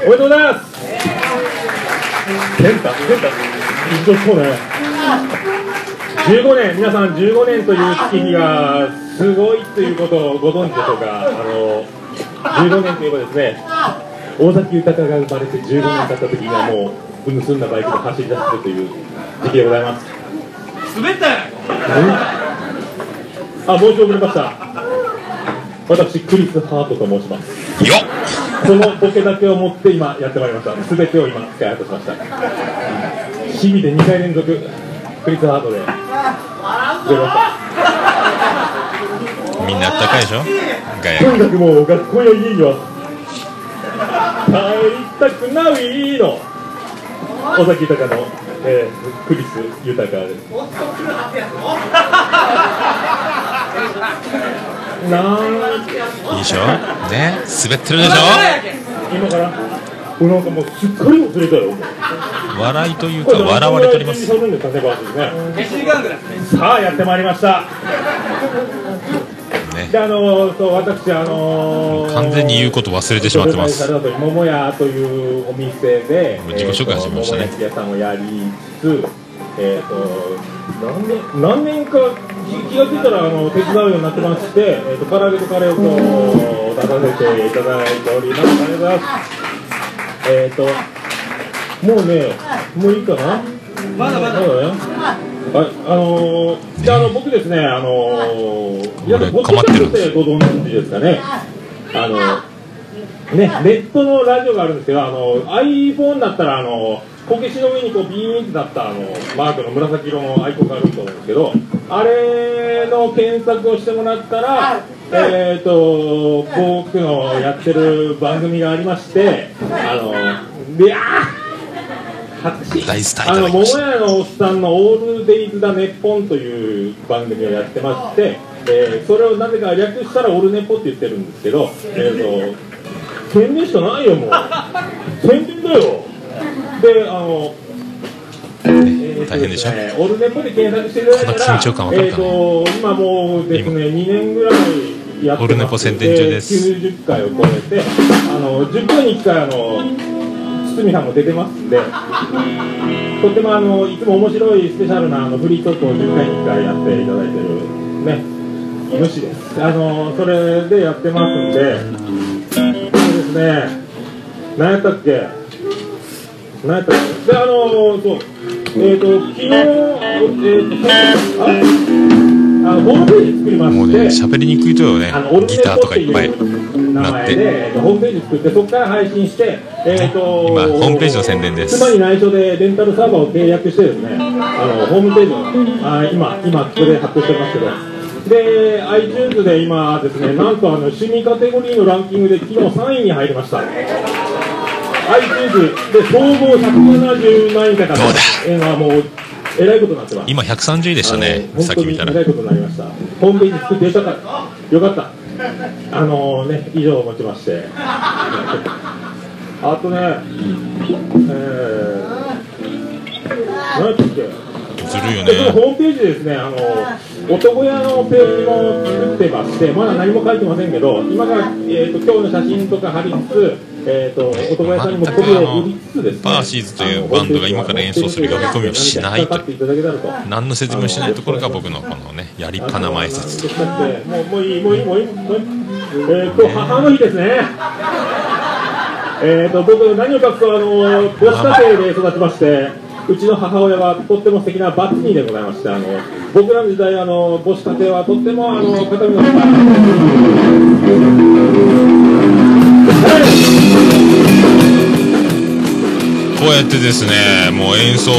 おめでとうございます。ケンタケンタ緊張しそうね。15年。皆さん15年という月日がすごいということをご存知でしょうか。あの15年といえばですね大崎豊が生まれて15年経った時にはもう盗んだバイクで走り出してるという時期でございます滑ったよあ、申し遅れました。私、クリス・ハートと申します。よっそのボケだけを持って今やってまいりました。すべてを今使い果たしました。日々で2回連続、クリス・ハートで、出ましみんなあったかいでしょ？ガヤた。とにかくもう学校や家には、帰りたくないの。尾崎豊の、えー、クリス・豊です。なんいいでしょ？ね？滑ってるでしょ？今から、これなんかもうすっかり忘れたよ。笑いというか笑われておりますこれ何分ぐらい準備されるんですかね1時間ぐらいさあやってまいりました。ねであのそう私あのー完全に言うこと忘れてしまってます桃屋というお店で自己紹介始めましたね屋さんをやりつつえっ、と何年何年か気気がついたらあの手伝うようになってまして、えー、と唐揚げとカレーをこう出させていただいておりますありがとうございますえっ、ともうねもういいかなまだまだそうだね。はい、あのー、じゃあ、あの、僕ですね、あのー、皆さん、これポッドキャスト困ってご存知ですかね。あの、ね、ネットのラジオがあるんですけど、あの、iPhone だったら、あの、こけしの上にこうビーンってなったあのマークの紫色のアイコンがあると思うんですけどあれの検索をしてもらったらえっ、と僕のやってる番組がありましてあのであー大スターいあの桃屋のおっさんの「オールデイズ・だネッポン」という番組をやってまして、えーそれをなぜか略したら「オルネポ」って言ってるんですけど、えー、と宣伝しかないよもう。宣伝だよ。であの大変でしょ？すねオルネポで検索していただいたらえー、と今もうですね2年ぐらいやってます。オルネポ宣伝中です。90回を超えてあの10回に1回あの堤さんも出てますんでとってもあのいつも面白いスペシャルなあのフリートークを10回に1回やっていただいてるね主です。あのそれでやってますんでそうですね。何やったっけ？何やったっけ？であのそう。えっ、と昨日えっ、とああのホームページ作りまもうねして喋りにくいとよね。ギターとかいっぱいなって前で、えっとホームページ作って、そこから配信して、えっと今ホームページの宣伝です妻に内緒でレンタルサーバーを契約してですね、あのホームページをあ今、今、ここで発表してますけど、で、iTunes で今ですね、なんとあの趣味カテゴリーのランキングで昨日3位に入りました。iTunes で総合170万円かかどうだ？えーもうえらいことになってます。今130位でしたねさっき見たらえらいことになりました。ホームページ作ってよかった。よかった。あのね、以上をもちまして。<laughs> あとね、えー、何やったっけねホームページでですね、あの男屋のページも作ってまして、まだ何も書いてませんけど、今から、えー、と今日の写真とか貼りつつ、えー、と男屋さんにもを売りつつですね、パーシーズというバンドが今から演奏する呼び込みをしないと何の説明もしないところが僕のこのねやりっぱな前説ともうもういい、もういい、もういい、もういい。えー、今日母の日ですね。えー、と僕、何を隠すと、あの母子家庭で育ちまして、うちの母親はとっても素敵なバツニーでございまして、あの僕らの時代、あの母子家庭はとってもあの肩身のこうやってですねもう演奏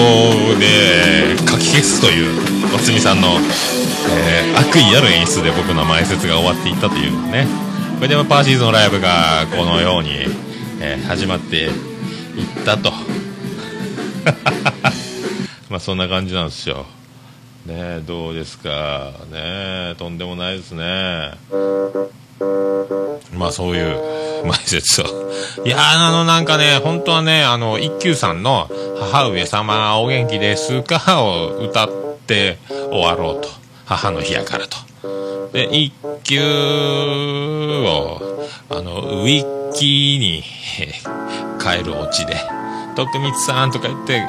で書き消すというおつみさんの、えー悪意ある演出で僕の前説が終わっていったというね。これでパーシーズのライブがこのように、えー始まっていったと。<laughs> まあそんな感じなんですよ。ねどうですか。ねとんでもないですね。まあそういう前説を。いやあのなんかね、本当はね、あの、一休さんの母上様お元気ですかを歌って終わろうと。母の日やからと。で、一休を、あの、ウィッキーに変えるオチで、徳光さんとか言って、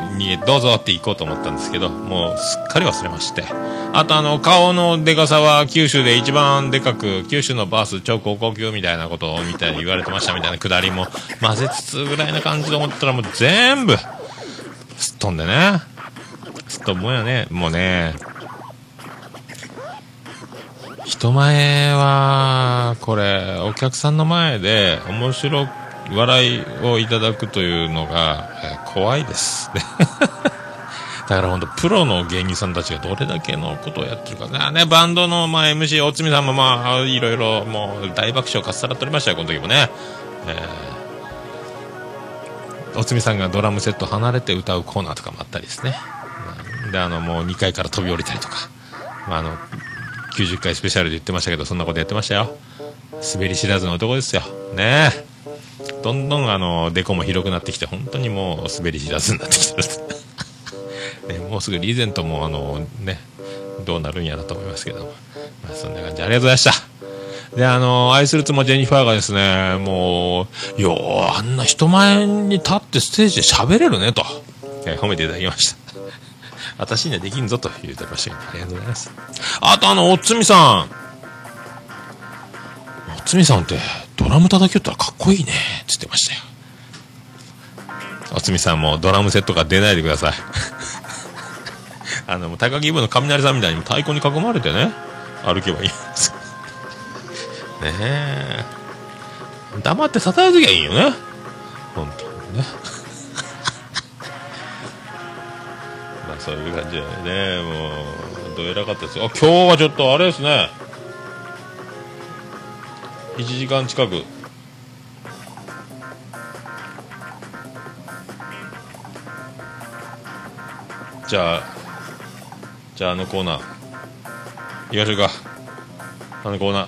どうぞって行こうと思ったんですけど、もうすっかり忘れまして。あとあの、顔のでかさは九州で一番でかく、九州のバース超高校級みたいなことをみたいに言われてましたみたいなくだりも混ぜつつぐらいな感じで思ったらもう全部、すっ飛んでね。すっ飛ぶもんやね。もうね、人前は、これ、お客さんの前で面白く笑いをいただくというのが、えー怖いです。<laughs> だから本当プロの芸人さんたちがどれだけのことをやってるかね。ね、バンドの、まあ、MC、おつみさんもまあ、いろいろもう大爆笑かっさらっておりましたよ、この時もね。えーおつみさんがドラムセット離れて歌うコーナーとかもあったりですね。で、あの、もう2階から飛び降りたりとか。まあ、あの、90回スペシャルで言ってましたけど、そんなことやってましたよ。滑り知らずの男ですよ。ねえ。どんどんあの、デコも広くなってきて、本当にもう滑り知らずになってきてる。<laughs> ね、もうすぐリーゼントもあの、ね、どうなるんやなと思いますけども。まあ、そんな感じ。ありがとうございました。で、あの、愛する妻ジェニファーがですね、もう、よう、あんな人前に立ってステージで喋れるね、と、え褒めていただきました。<laughs> 私にはできんぞと言うてましたけど、ありがとうございます。あとあの、おつみさん。おつみさんって、ドラム叩きよったらかっこいいね、つってましたよ。おつみさんもドラムセットから出ないでください。<laughs> あの、高木部の雷さんみたいに太鼓に囲まれてね、歩けばいいんです。<laughs> ねえ。黙って叩いときゃいいよね。本当にね。<laughs> まあそういう感じだよね。もう、どえらかったですよ。今日はちょっとあれですね。1時間近く。じゃあ、じゃああのコーナー、行きましょうか。あのコーナー。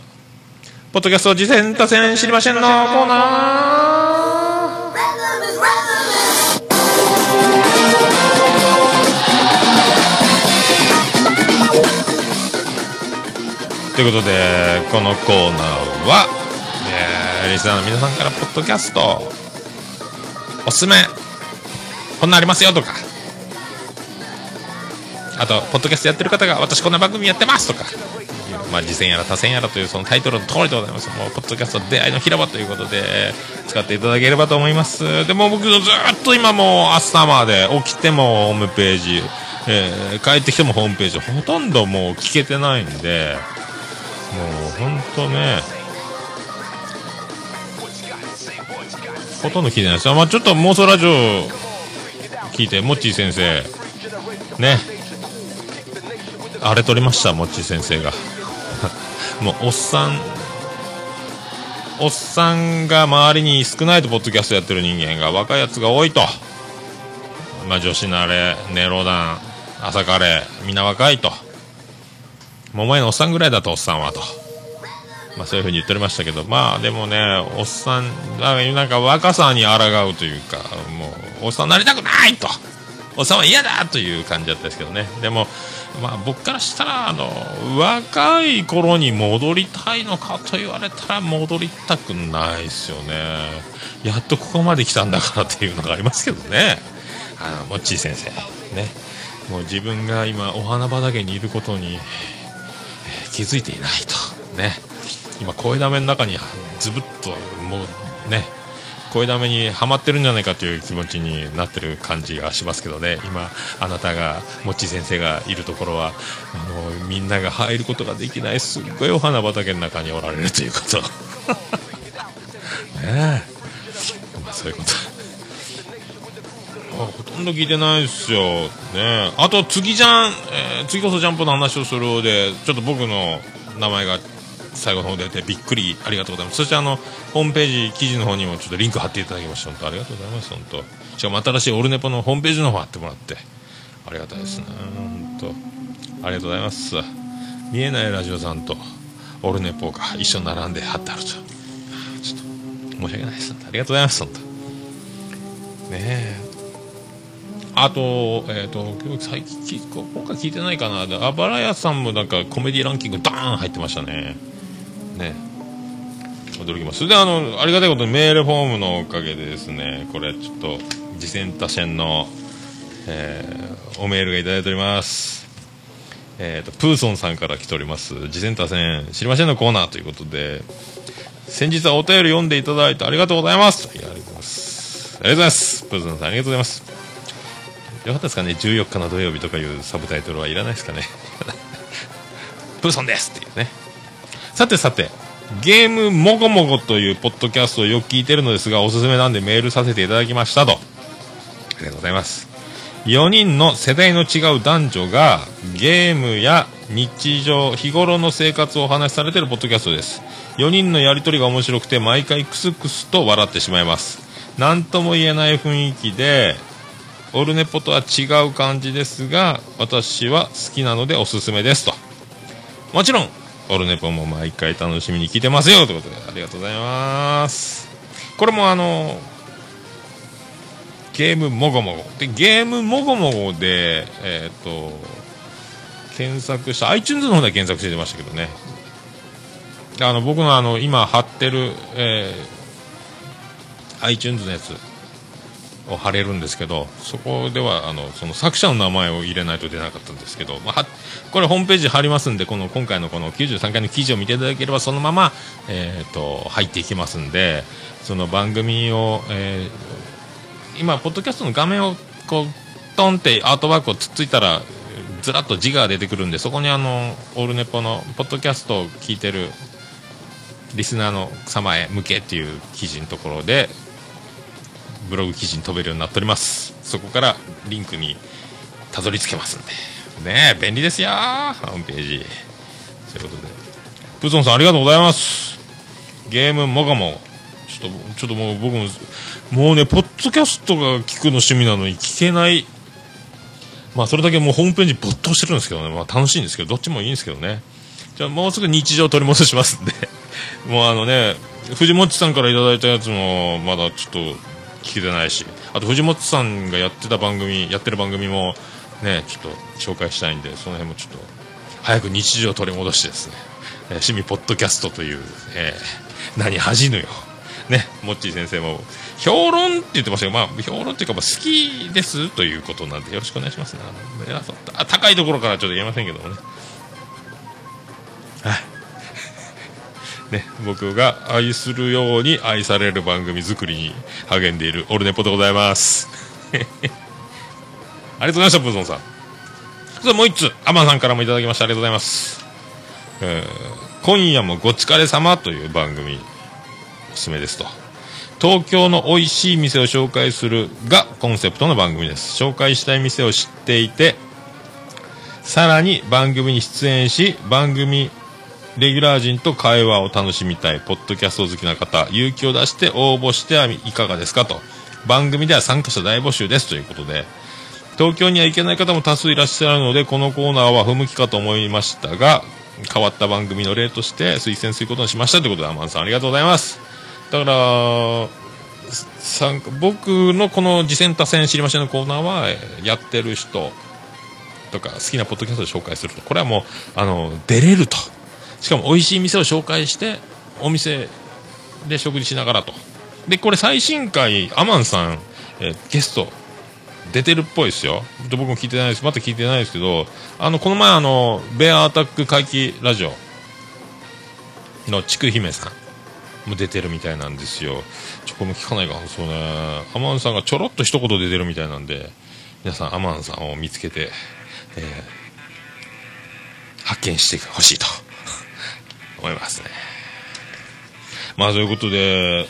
ポッドキャスト次戦多戦知りませんのコーナーということで、このコーナーは、はえーリスナーの皆さんからポッドキャスト、おすすめ、こんなんありますよとか、あと、ポッドキャストやってる方が、私こんな番組やってますとか、まあ、次戦やら多戦やらというそのタイトルの通りでございます。もう、ポッドキャスト出会いの広場ということで、使っていただければと思います。でも僕ずっと今もう朝まで起きてもホームページ、えー帰ってきてもホームページ、ほとんどもう聞けてないんで、もう本当ね、ほとんど聞いてないです。まあちょっと妄想ラジオ聞いて、モッチー先生、ね、あれ取りました、モッチー先生が。<laughs> もう、おっさん、おっさんが周りに少ないとポッドキャストやってる人間が若いやつが多いと。まあ女子慣れ、ネロダン、朝カレー、みんな若いと。桃屋のおっさんぐらいだと、おっさんはと。まあそういうふうに言っておりましたけど、まあでもね、おっさん、なんか若さに抗うというか、もう、おっさんなりたくないと。おっさんは嫌だという感じだったですけどね。でも、まあ僕からしたら、あの、若い頃に戻りたいのかと言われたら戻りたくないですよね。やっとここまで来たんだからっていうのがありますけどね。あの、もっちー先生。ね。もう自分が今お花畑にいることに、気づいていないと。ね。今声だめの中にずぶっともうね声だめにはまってるんじゃないかという気持ちになってる感じがしますけどね。今あなたがもっち先生がいるところはあのみんなが入ることができないすっごいお花畑の中におられるということ。<laughs> ねえ。まあそういうこと。あほとんど聞いてないですよ。ねあと、次じゃん、えー次こそジャンプの話をするで、ちょっと僕の名前が最後の方で出てびっくりありがとうございます。そしてあの、ホームページ、記事の方にもちょっとリンク貼っていただきました。本当ありがとうございます。本当しかも新しいオルネポのホームページの方貼ってもらって、ありがたいですね。本当ありがとうございます。見えないラジオさんとオルネポが一緒に並んで貼ってあると。ちょっと、申し訳ないです。ありがとうございます。本当ねえ。あと、えっ、と、今日最近、今回聞いてないかな。あばらやさんもなんかコメディランキングダーン入ってましたね。ね。驚きます。それであの、ありがたいことにメールフォームのおかげでですね、これちょっと、次戦他戦の、えーおメールがいただいております。えっ、と、プーソンさんから来ております。次戦他戦、知りませんのコーナーということで、先日はお便り読んでいただいてありがとうございます。ありがとうございます。ありがとうございます。プーソンさんありがとうございます。よかったですかね？14日の土曜日とかいうサブタイトルはいらないですかね？<laughs> プーソンですっていうねさてさてゲームもごもごというポッドキャストをよく聞いてるのですがおすすめなんでメールさせていただきましたと。ありがとうございます。4人の世代の違う男女がゲームや日常日頃の生活をお話しされてるポッドキャストです。4人のやりとりが面白くて毎回クスクスと笑ってしまいます。何とも言えない雰囲気でオルネポとは違う感じですが私は好きなのでおすすめですと。もちろんオルネポも毎回楽しみに聞いてますよということでありがとうございます。これもあのゲームもごもご。でゲームもごもごでえっ、と検索した iTunes の方で検索してましたけどね。あの僕のあの今貼ってる、えー iTunes のやつ。を貼れるんですけどそこではあのその作者の名前を入れないと出なかったんですけど、まあ、これホームページ貼りますんでこの今回のこの93回の記事を見ていただければそのまま、えー、と入っていきますんでその番組を、えー今ポッドキャストの画面をこうトンってアートワークをつっついたらずらっと字が出てくるんでそこにあのオールネポのポッドキャストを聞いてるリスナーの様へ向けっていう記事のところでブログ記事に飛べるようになっております。そこからリンクにたどり着けますんで。ねえ便利ですよホームページ。ということで。プーソンさんありがとうございます。ゲームもがも。ちょっとちょっともう僕ももうねポッドキャストが聞くの趣味なのに聞けない。まあそれだけもうホームページ没頭してるんですけどね。まあ楽しいんですけどどっちもいいんですけどね。じゃあもうすぐ日常取り戻しますんで。<laughs> もうあのね藤本さんからいただいたやつもまだちょっと聞けてないし。あと藤本さんがやってた番組やってる番組もねちょっと紹介したいんでその辺もちょっと早く日常を取り戻してですね、えー趣味ポッドキャストという、えー何恥じぬよ。ねモッチー先生も評論って言ってましたけど、まあ、評論っていうか、まあ、好きですということなんでよろしくお願いしますね。あの偉そう。あ高いところからちょっと言えませんけどもね。はい。ね、僕が愛するように愛される番組作りに励んでいるオルネポでございます。<laughs> ありがとうございました、ブーゾンさん。それもう一つ、アマさんからもいただきました。ありがとうございます。えー今夜もご疲れ様という番組、おすすめですと。東京の美味しい店を紹介するがコンセプトの番組です。紹介したい店を知っていて、さらに番組に出演し、番組レギュラー陣と会話を楽しみたい、ポッドキャスト好きな方、勇気を出して応募してはいかがですかと。番組では参加者大募集ですということで、東京には行けない方も多数いらっしゃるので、このコーナーは不向きかと思いましたが、変わった番組の例として推薦することにしましたということで、アマンさんありがとうございます。だから、参加僕のこの次戦多戦知りませんのコーナーは、やってる人とか好きなポッドキャストを紹介すると。これはもう、あの、出れると。しかも美味しい店を紹介して、お店で食事しながらと。で、これ最新回、アマンさん、えーゲスト、出てるっぽいですよ。僕も聞いてないです。まだ聞いてないですけど、あの、この前あの、ベアアタック回帰ラジオのちくひめさんも出てるみたいなんですよ。ちょ、これも聞かないかそうね。アマンさんがちょろっと一言出てるみたいなんで、皆さんアマンさんを見つけて、えー発見してほしいと思いますね。まあ、そういうことで、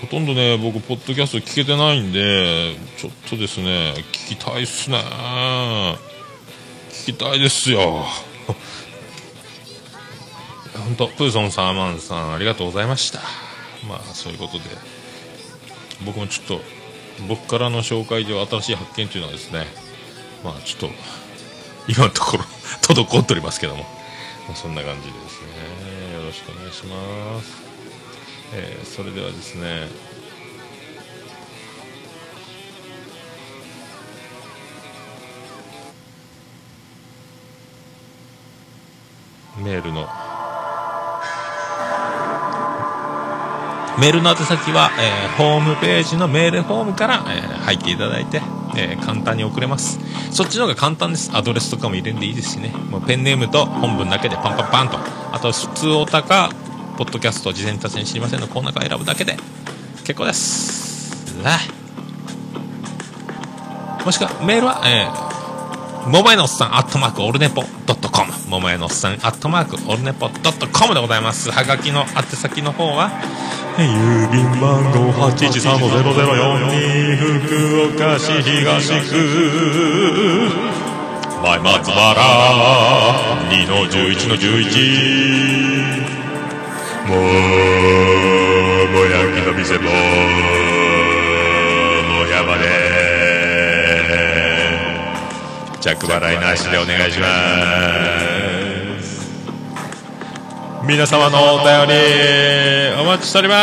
ほとんどね、僕、ポッドキャスト聞けてないんで、ちょっとですね、聞きたいっすね。聞きたいですよ。<laughs> 本当プーソンさん、アマンさん、ありがとうございました。まあ、そういうことで、僕もちょっと、僕からの紹介では新しい発見というのはですね、まあ、ちょっと、今のところ、<laughs> 滞っておりますけども、まあ、そんな感じですね。よろしくお願いします。えーそれではですね、メールのメールの宛先は、えーホームページのメールフォームから、えー入っていただいて、えー簡単に送れます。そっちの方が簡単です。アドレスとかも入れんでいいですしね。もうペンネームと本文だけでパンパンパンと。あと普通おたかポッドキャスト事前達に知りませんの。コーナーから選ぶだけで。結構です。もしくはメールは、えー桃屋のおっさん、アットマーク、オルネポドットコム。桃屋のおっさん、アットマーク、オルネポドットコムでございます。はがきの宛先の方は、郵便番号813-0042福岡市東区前松原2の11の11もうもやきの店も着払いなしでお願いします。皆様のお便りお待ちしておりま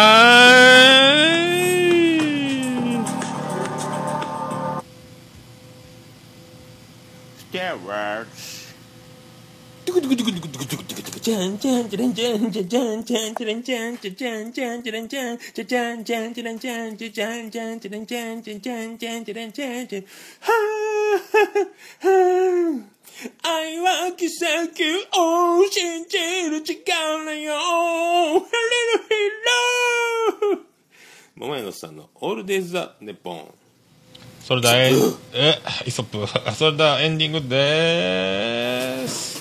す。愛は奇跡を信じる力よハレルヒロ桃屋のさんのオールデイズ・ザ・ネポンそれではええイソップそれではエンディングでーす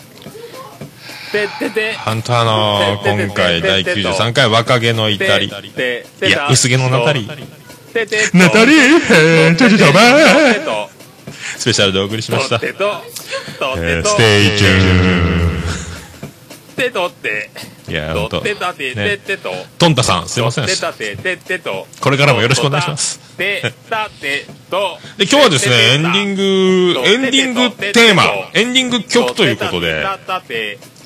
ハンターの今回第93回若気の至り。いや薄毛のナタリーナタリーちょちょちょスペシャルでお送りしましたステイチューンてとっていやと本当ってたててねてとトンタさんすいませんこれからもよろしくお願いしますで今日はですねエンディングエンディングテーマエンディング曲ということで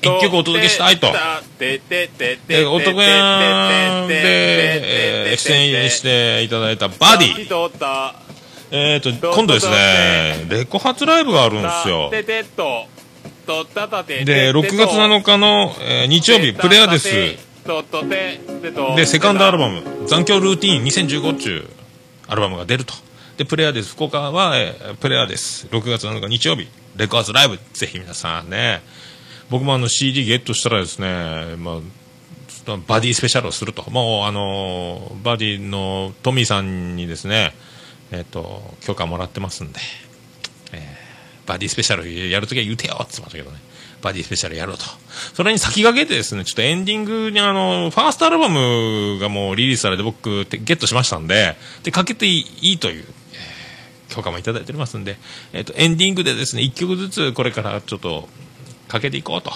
一曲お届けしたいと。で男屋で、えー出演していただいたバディ。えーと今度ですねレコ発ライブがあるんですよ。でで6月7日の、えー日曜日プレアです。でセカンドアルバム「残響ルーティーン2015」っていうアルバムが出ると。でプレアです。福岡は、えープレアです。6月7日日曜日。レコ発ライブ。ぜひ皆さんね僕もあの CD ゲットしたらですね、まあ、バディスペシャルをするともうあのバディのトミーさんにですねえっ、と許可もらってますんで、えーバディスペシャルやるときは言うてよって言ってましたけどね。バディスペシャルやろうと。それに先駆けてですね、ちょっとエンディングにあの、ファーストアルバムがもうリリースされて僕、ゲットしましたんで、で、かけていいという、えー許可もいただいておりますんで、えっ、と、エンディングでですね、1曲ずつこれからちょっと、かけていこうと。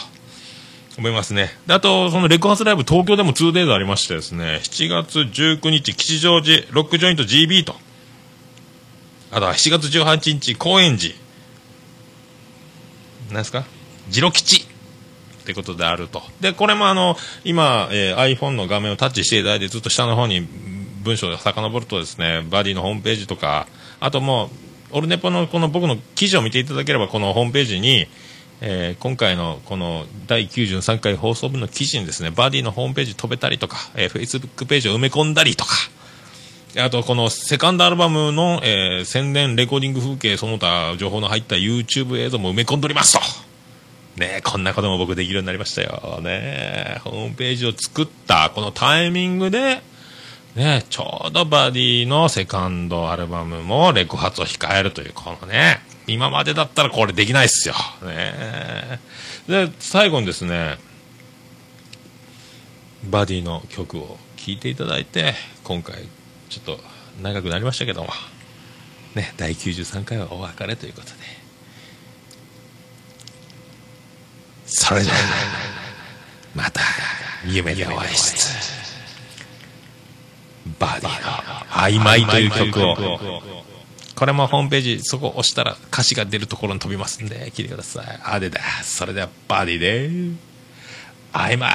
思いますね。であと、そのレコ発ライブ東京でも 2days ありましてですね、7月19日吉祥寺ロックジョイント GB と、あとは7月18日高円寺、何ですか？ジロ吉ってことであると。で、これもあの、今、えー iPhone の画面をタッチしていただいてずっと下の方に文章が遡るとですね、バディのホームページとか、あともう、オルネポのこの僕の記事を見ていただければ、このホームページに、えー今回のこの第93回放送分の記事にですね、バディのホームページ飛べたりとか、えー、Facebook ページを埋め込んだりとか、あとこのセカンドアルバムの、えー宣伝レコーディング風景その他情報の入った YouTube 映像も埋め込んでおりますと。ねこんなことも僕できるようになりましたよ。ねえホームページを作ったこのタイミングで、ねちょうどバディのセカンドアルバムもレコ発を控えるという、このね、今までだったらこれできないっすよ。ねで、最後にですね、バディの曲を聴いていただいて、今回ちょっと長くなりましたけども、ね、第93回はお別れということで。それじゃあ、また夢でお会いしつつ、バディの曖昧という曲を、これもホームページ、そこ押したら歌詞が出るところに飛びますんで、聞いてください。あでだ。それではバディで、曖昧。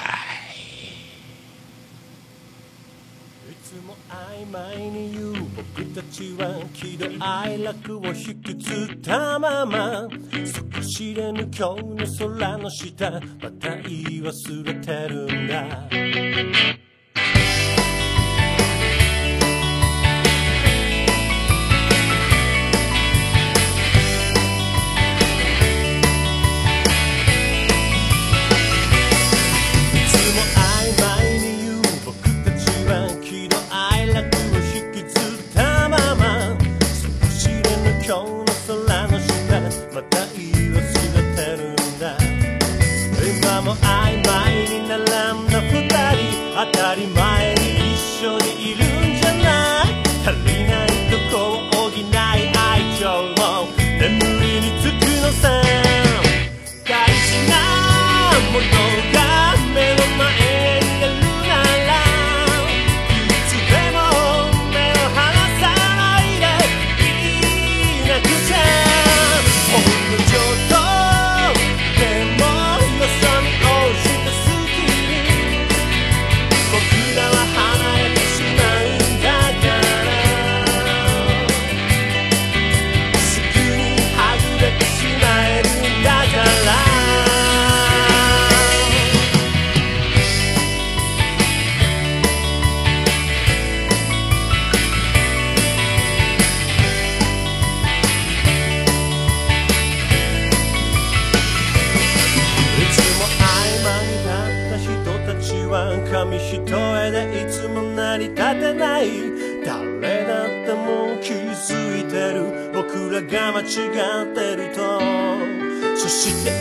いいつも曖昧に言う僕たちは喜怒哀楽を引きずったまま底知れぬ今日の空の下また言い忘れてるんだ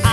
あ